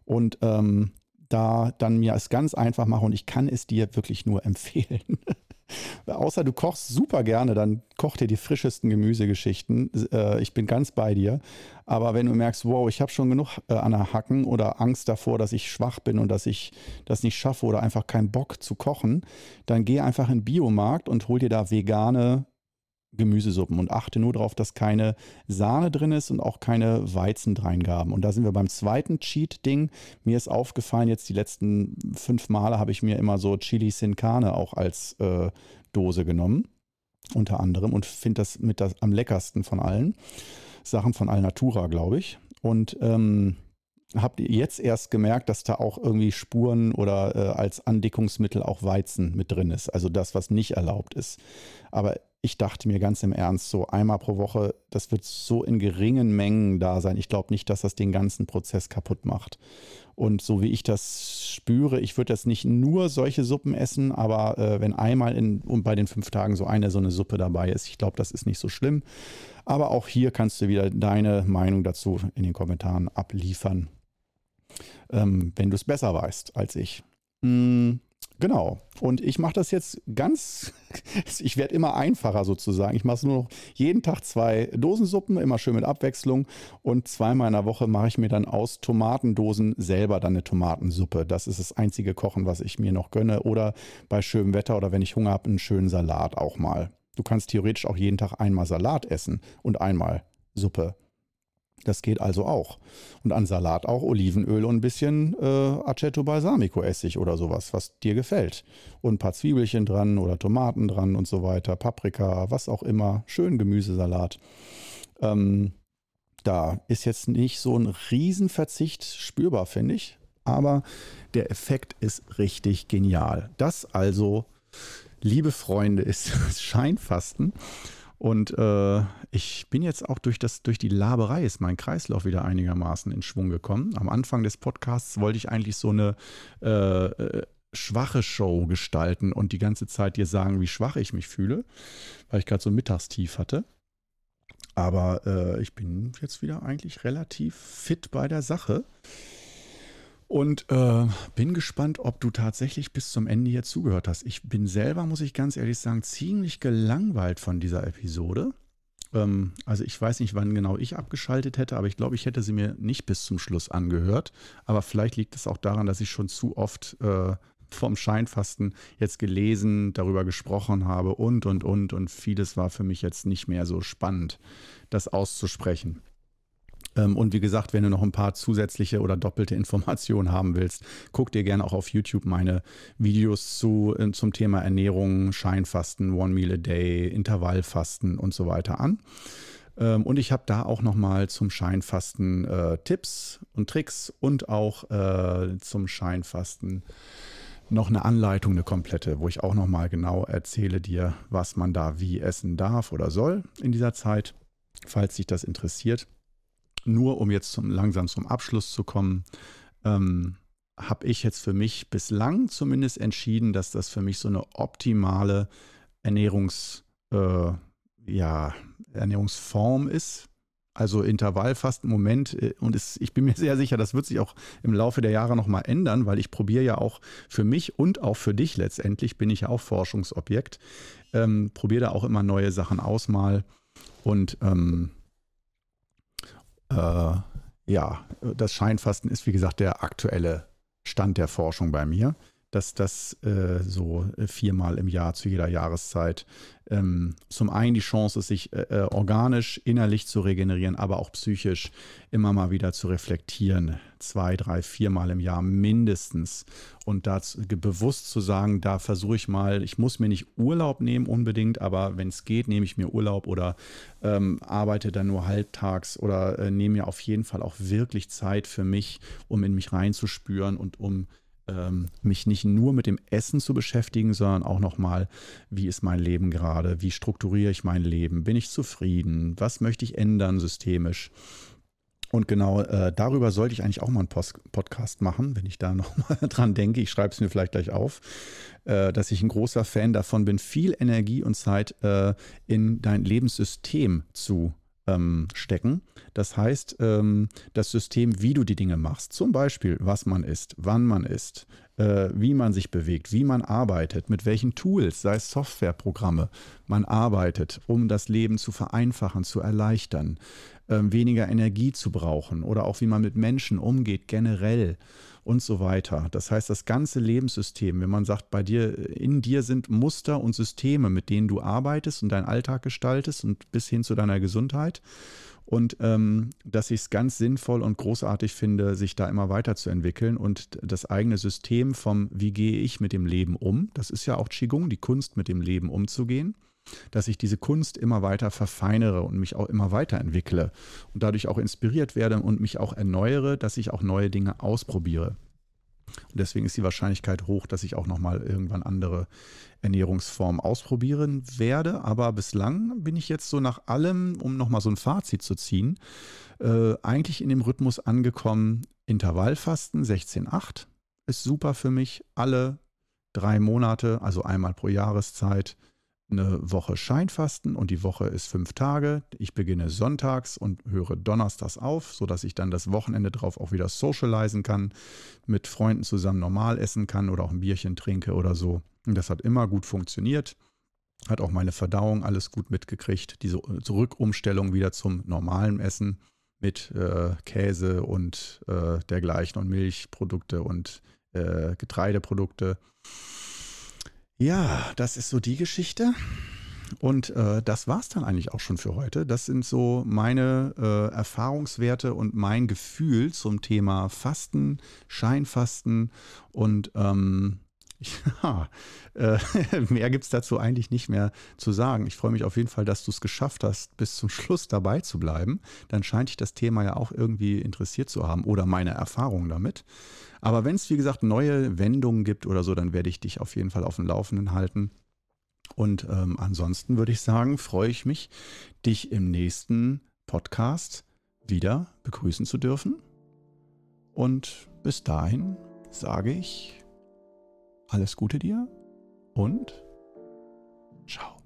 und ähm, da dann mir es ganz einfach mache und ich kann es dir wirklich nur empfehlen. Außer du kochst super gerne, dann koch dir die frischesten Gemüsegeschichten. Äh, ich bin ganz bei dir. Aber wenn du merkst, wow, ich habe schon genug äh, an der Hacken oder Angst davor, dass ich schwach bin und dass ich das nicht schaffe oder einfach keinen Bock zu kochen, dann geh einfach in den Biomarkt und hol dir da vegane Gemüsesuppen und achte nur darauf, dass keine Sahne drin ist und auch keine Weizendreingaben. Und da sind wir beim zweiten Cheat-Ding. Mir ist aufgefallen, jetzt die letzten fünf Male habe ich mir immer so Chili Sin Carne auch als äh, Dose genommen, unter anderem, und finde das mit das am leckersten von allen. Sachen von Alnatura, glaube ich. Und ähm, habe jetzt erst gemerkt, dass da auch irgendwie Spuren oder äh, als Andickungsmittel auch Weizen mit drin ist. Also das, was nicht erlaubt ist. Aber ich dachte mir ganz im Ernst, so einmal pro Woche, das wird so in geringen Mengen da sein. Ich glaube nicht, dass das den ganzen Prozess kaputt macht. Und so wie ich das spüre, ich würde jetzt nicht nur solche Suppen essen, aber äh, wenn einmal in, und bei den fünf Tagen so eine so eine Suppe dabei ist, ich glaube, das ist nicht so schlimm. Aber auch hier kannst du wieder deine Meinung dazu in den Kommentaren abliefern, ähm, wenn du es besser weißt als ich. Hm, Genau. Und ich mache das jetzt ganz, ich werde immer einfacher sozusagen. Ich mache nur noch jeden Tag zwei Dosensuppen, immer schön mit Abwechslung. Und zweimal in der Woche mache ich mir dann aus Tomatendosen selber dann eine Tomatensuppe. Das ist das einzige Kochen, was ich mir noch gönne. Oder bei schönem Wetter oder wenn ich Hunger habe, einen schönen Salat auch mal. Du kannst theoretisch auch jeden Tag einmal Salat essen und einmal Suppe. Das geht also auch. Und an Salat auch Olivenöl und ein bisschen äh, Aceto Balsamico Essig oder sowas, was dir gefällt. Und ein paar Zwiebelchen dran oder Tomaten dran und so weiter, Paprika, was auch immer. Schön Gemüsesalat. Ähm, da ist jetzt nicht so ein Riesenverzicht spürbar, finde ich. Aber der Effekt ist richtig genial. Das also, liebe Freunde, ist das Scheinfasten. Und äh, ich bin jetzt auch durch, das, durch die Laberei ist mein Kreislauf wieder einigermaßen in Schwung gekommen. Am Anfang des Podcasts wollte ich eigentlich so eine äh, äh, schwache Show gestalten und die ganze Zeit dir sagen, wie schwach ich mich fühle, weil ich gerade so ein Mittagstief hatte. Aber äh, ich bin jetzt wieder eigentlich relativ fit bei der Sache. Und äh, bin gespannt, ob du tatsächlich bis zum Ende hier zugehört hast. Ich bin selber, muss ich ganz ehrlich sagen, ziemlich gelangweilt von dieser Episode. Ähm, also ich weiß nicht, wann genau ich abgeschaltet hätte, aber ich glaube, ich hätte sie mir nicht bis zum Schluss angehört. Aber vielleicht liegt es auch daran, dass ich schon zu oft äh, vom Scheinfasten jetzt gelesen, darüber gesprochen habe und, und, und. Und vieles war für mich jetzt nicht mehr so spannend, das auszusprechen. Ähm, und wie gesagt, wenn du noch ein paar zusätzliche oder doppelte Informationen haben willst, guck dir gerne auch auf YouTube meine Videos zu, äh, zum Thema Ernährung, Scheinfasten, One Meal a Day, Intervallfasten und so weiter an. Ähm, und ich habe da auch nochmal zum Scheinfasten äh, Tipps und Tricks und auch äh, zum Scheinfasten noch eine Anleitung, eine komplette, wo ich auch nochmal genau erzähle dir, was man da wie essen darf oder soll in dieser Zeit, falls dich das interessiert nur um jetzt zum, langsam zum Abschluss zu kommen, ähm, habe ich jetzt für mich bislang zumindest entschieden, dass das für mich so eine optimale Ernährungs, äh, ja, Ernährungsform ist. Also Intervallfasten im Moment, äh, und es, ich bin mir sehr sicher, das wird sich auch im Laufe der Jahre nochmal ändern, weil ich probiere ja auch für mich und auch für dich letztendlich, bin ich ja auch Forschungsobjekt, ähm, probiere da auch immer neue Sachen aus mal. Und ähm, äh, ja, das Scheinfasten ist, wie gesagt, der aktuelle Stand der Forschung bei mir dass das äh, so äh, viermal im Jahr zu jeder Jahreszeit ähm, zum einen die Chance ist, sich äh, äh, organisch, innerlich zu regenerieren, aber auch psychisch immer mal wieder zu reflektieren. Zwei, drei, viermal im Jahr mindestens. Und da bewusst zu sagen, da versuche ich mal, ich muss mir nicht Urlaub nehmen unbedingt, aber wenn es geht, nehme ich mir Urlaub oder ähm, arbeite dann nur halbtags oder äh, nehme mir auf jeden Fall auch wirklich Zeit für mich, um in mich reinzuspüren und um ähm, mich nicht nur mit dem Essen zu beschäftigen, sondern auch nochmal, wie ist mein Leben gerade, wie strukturiere ich mein Leben, bin ich zufrieden, was möchte ich ändern systemisch. Und genau äh, darüber sollte ich eigentlich auch mal einen Post Podcast machen, wenn ich da nochmal dran denke. Ich schreibe es mir vielleicht gleich auf, äh, dass ich ein großer Fan davon bin, viel Energie und Zeit äh, in dein Lebenssystem zu ähm, stecken. Das heißt, ähm, das System, wie du die Dinge machst, zum Beispiel, was man isst, wann man isst, äh, wie man sich bewegt, wie man arbeitet, mit welchen Tools, sei es Softwareprogramme, man arbeitet, um das Leben zu vereinfachen, zu erleichtern, äh, weniger Energie zu brauchen oder auch wie man mit Menschen umgeht generell und so weiter. Das heißt, das ganze Lebenssystem, wenn man sagt, bei dir, in dir sind Muster und Systeme, mit denen du arbeitest und deinen Alltag gestaltest und bis hin zu deiner Gesundheit. Und ähm, dass ich es ganz sinnvoll und großartig finde, sich da immer weiterzuentwickeln und das eigene System vom, wie gehe ich mit dem Leben um, das ist ja auch Qigong, die Kunst mit dem Leben umzugehen, dass ich diese Kunst immer weiter verfeinere und mich auch immer weiterentwickle und dadurch auch inspiriert werde und mich auch erneuere, dass ich auch neue Dinge ausprobiere. Und deswegen ist die Wahrscheinlichkeit hoch, dass ich auch nochmal irgendwann andere Ernährungsformen ausprobieren werde. Aber bislang bin ich jetzt so nach allem, um nochmal so ein Fazit zu ziehen, äh, eigentlich in dem Rhythmus angekommen. Intervallfasten 16,8 ist super für mich. Alle drei Monate, also einmal pro Jahreszeit, eine Woche Scheinfasten und die Woche ist fünf Tage. Ich beginne sonntags und höre donnerstags auf, sodass ich dann das Wochenende drauf auch wieder socialisen kann, mit Freunden zusammen normal essen kann oder auch ein Bierchen trinke oder so. Und das hat immer gut funktioniert. Hat auch meine Verdauung alles gut mitgekriegt. Diese Zurückumstellung wieder zum normalen Essen mit äh, Käse und äh, dergleichen und Milchprodukte und äh, Getreideprodukte. Ja, das ist so die Geschichte. Und äh, das war es dann eigentlich auch schon für heute. Das sind so meine äh, Erfahrungswerte und mein Gefühl zum Thema Fasten, Scheinfasten und ähm, ja, äh, mehr gibt es dazu eigentlich nicht mehr zu sagen. Ich freue mich auf jeden Fall, dass du es geschafft hast, bis zum Schluss dabei zu bleiben. Dann scheint dich das Thema ja auch irgendwie interessiert zu haben oder meine Erfahrungen damit. Aber wenn es, wie gesagt, neue Wendungen gibt oder so, dann werde ich dich auf jeden Fall auf dem Laufenden halten. Und ähm, ansonsten würde ich sagen, freue ich mich, dich im nächsten Podcast wieder begrüßen zu dürfen. Und bis dahin sage ich alles Gute dir und ciao.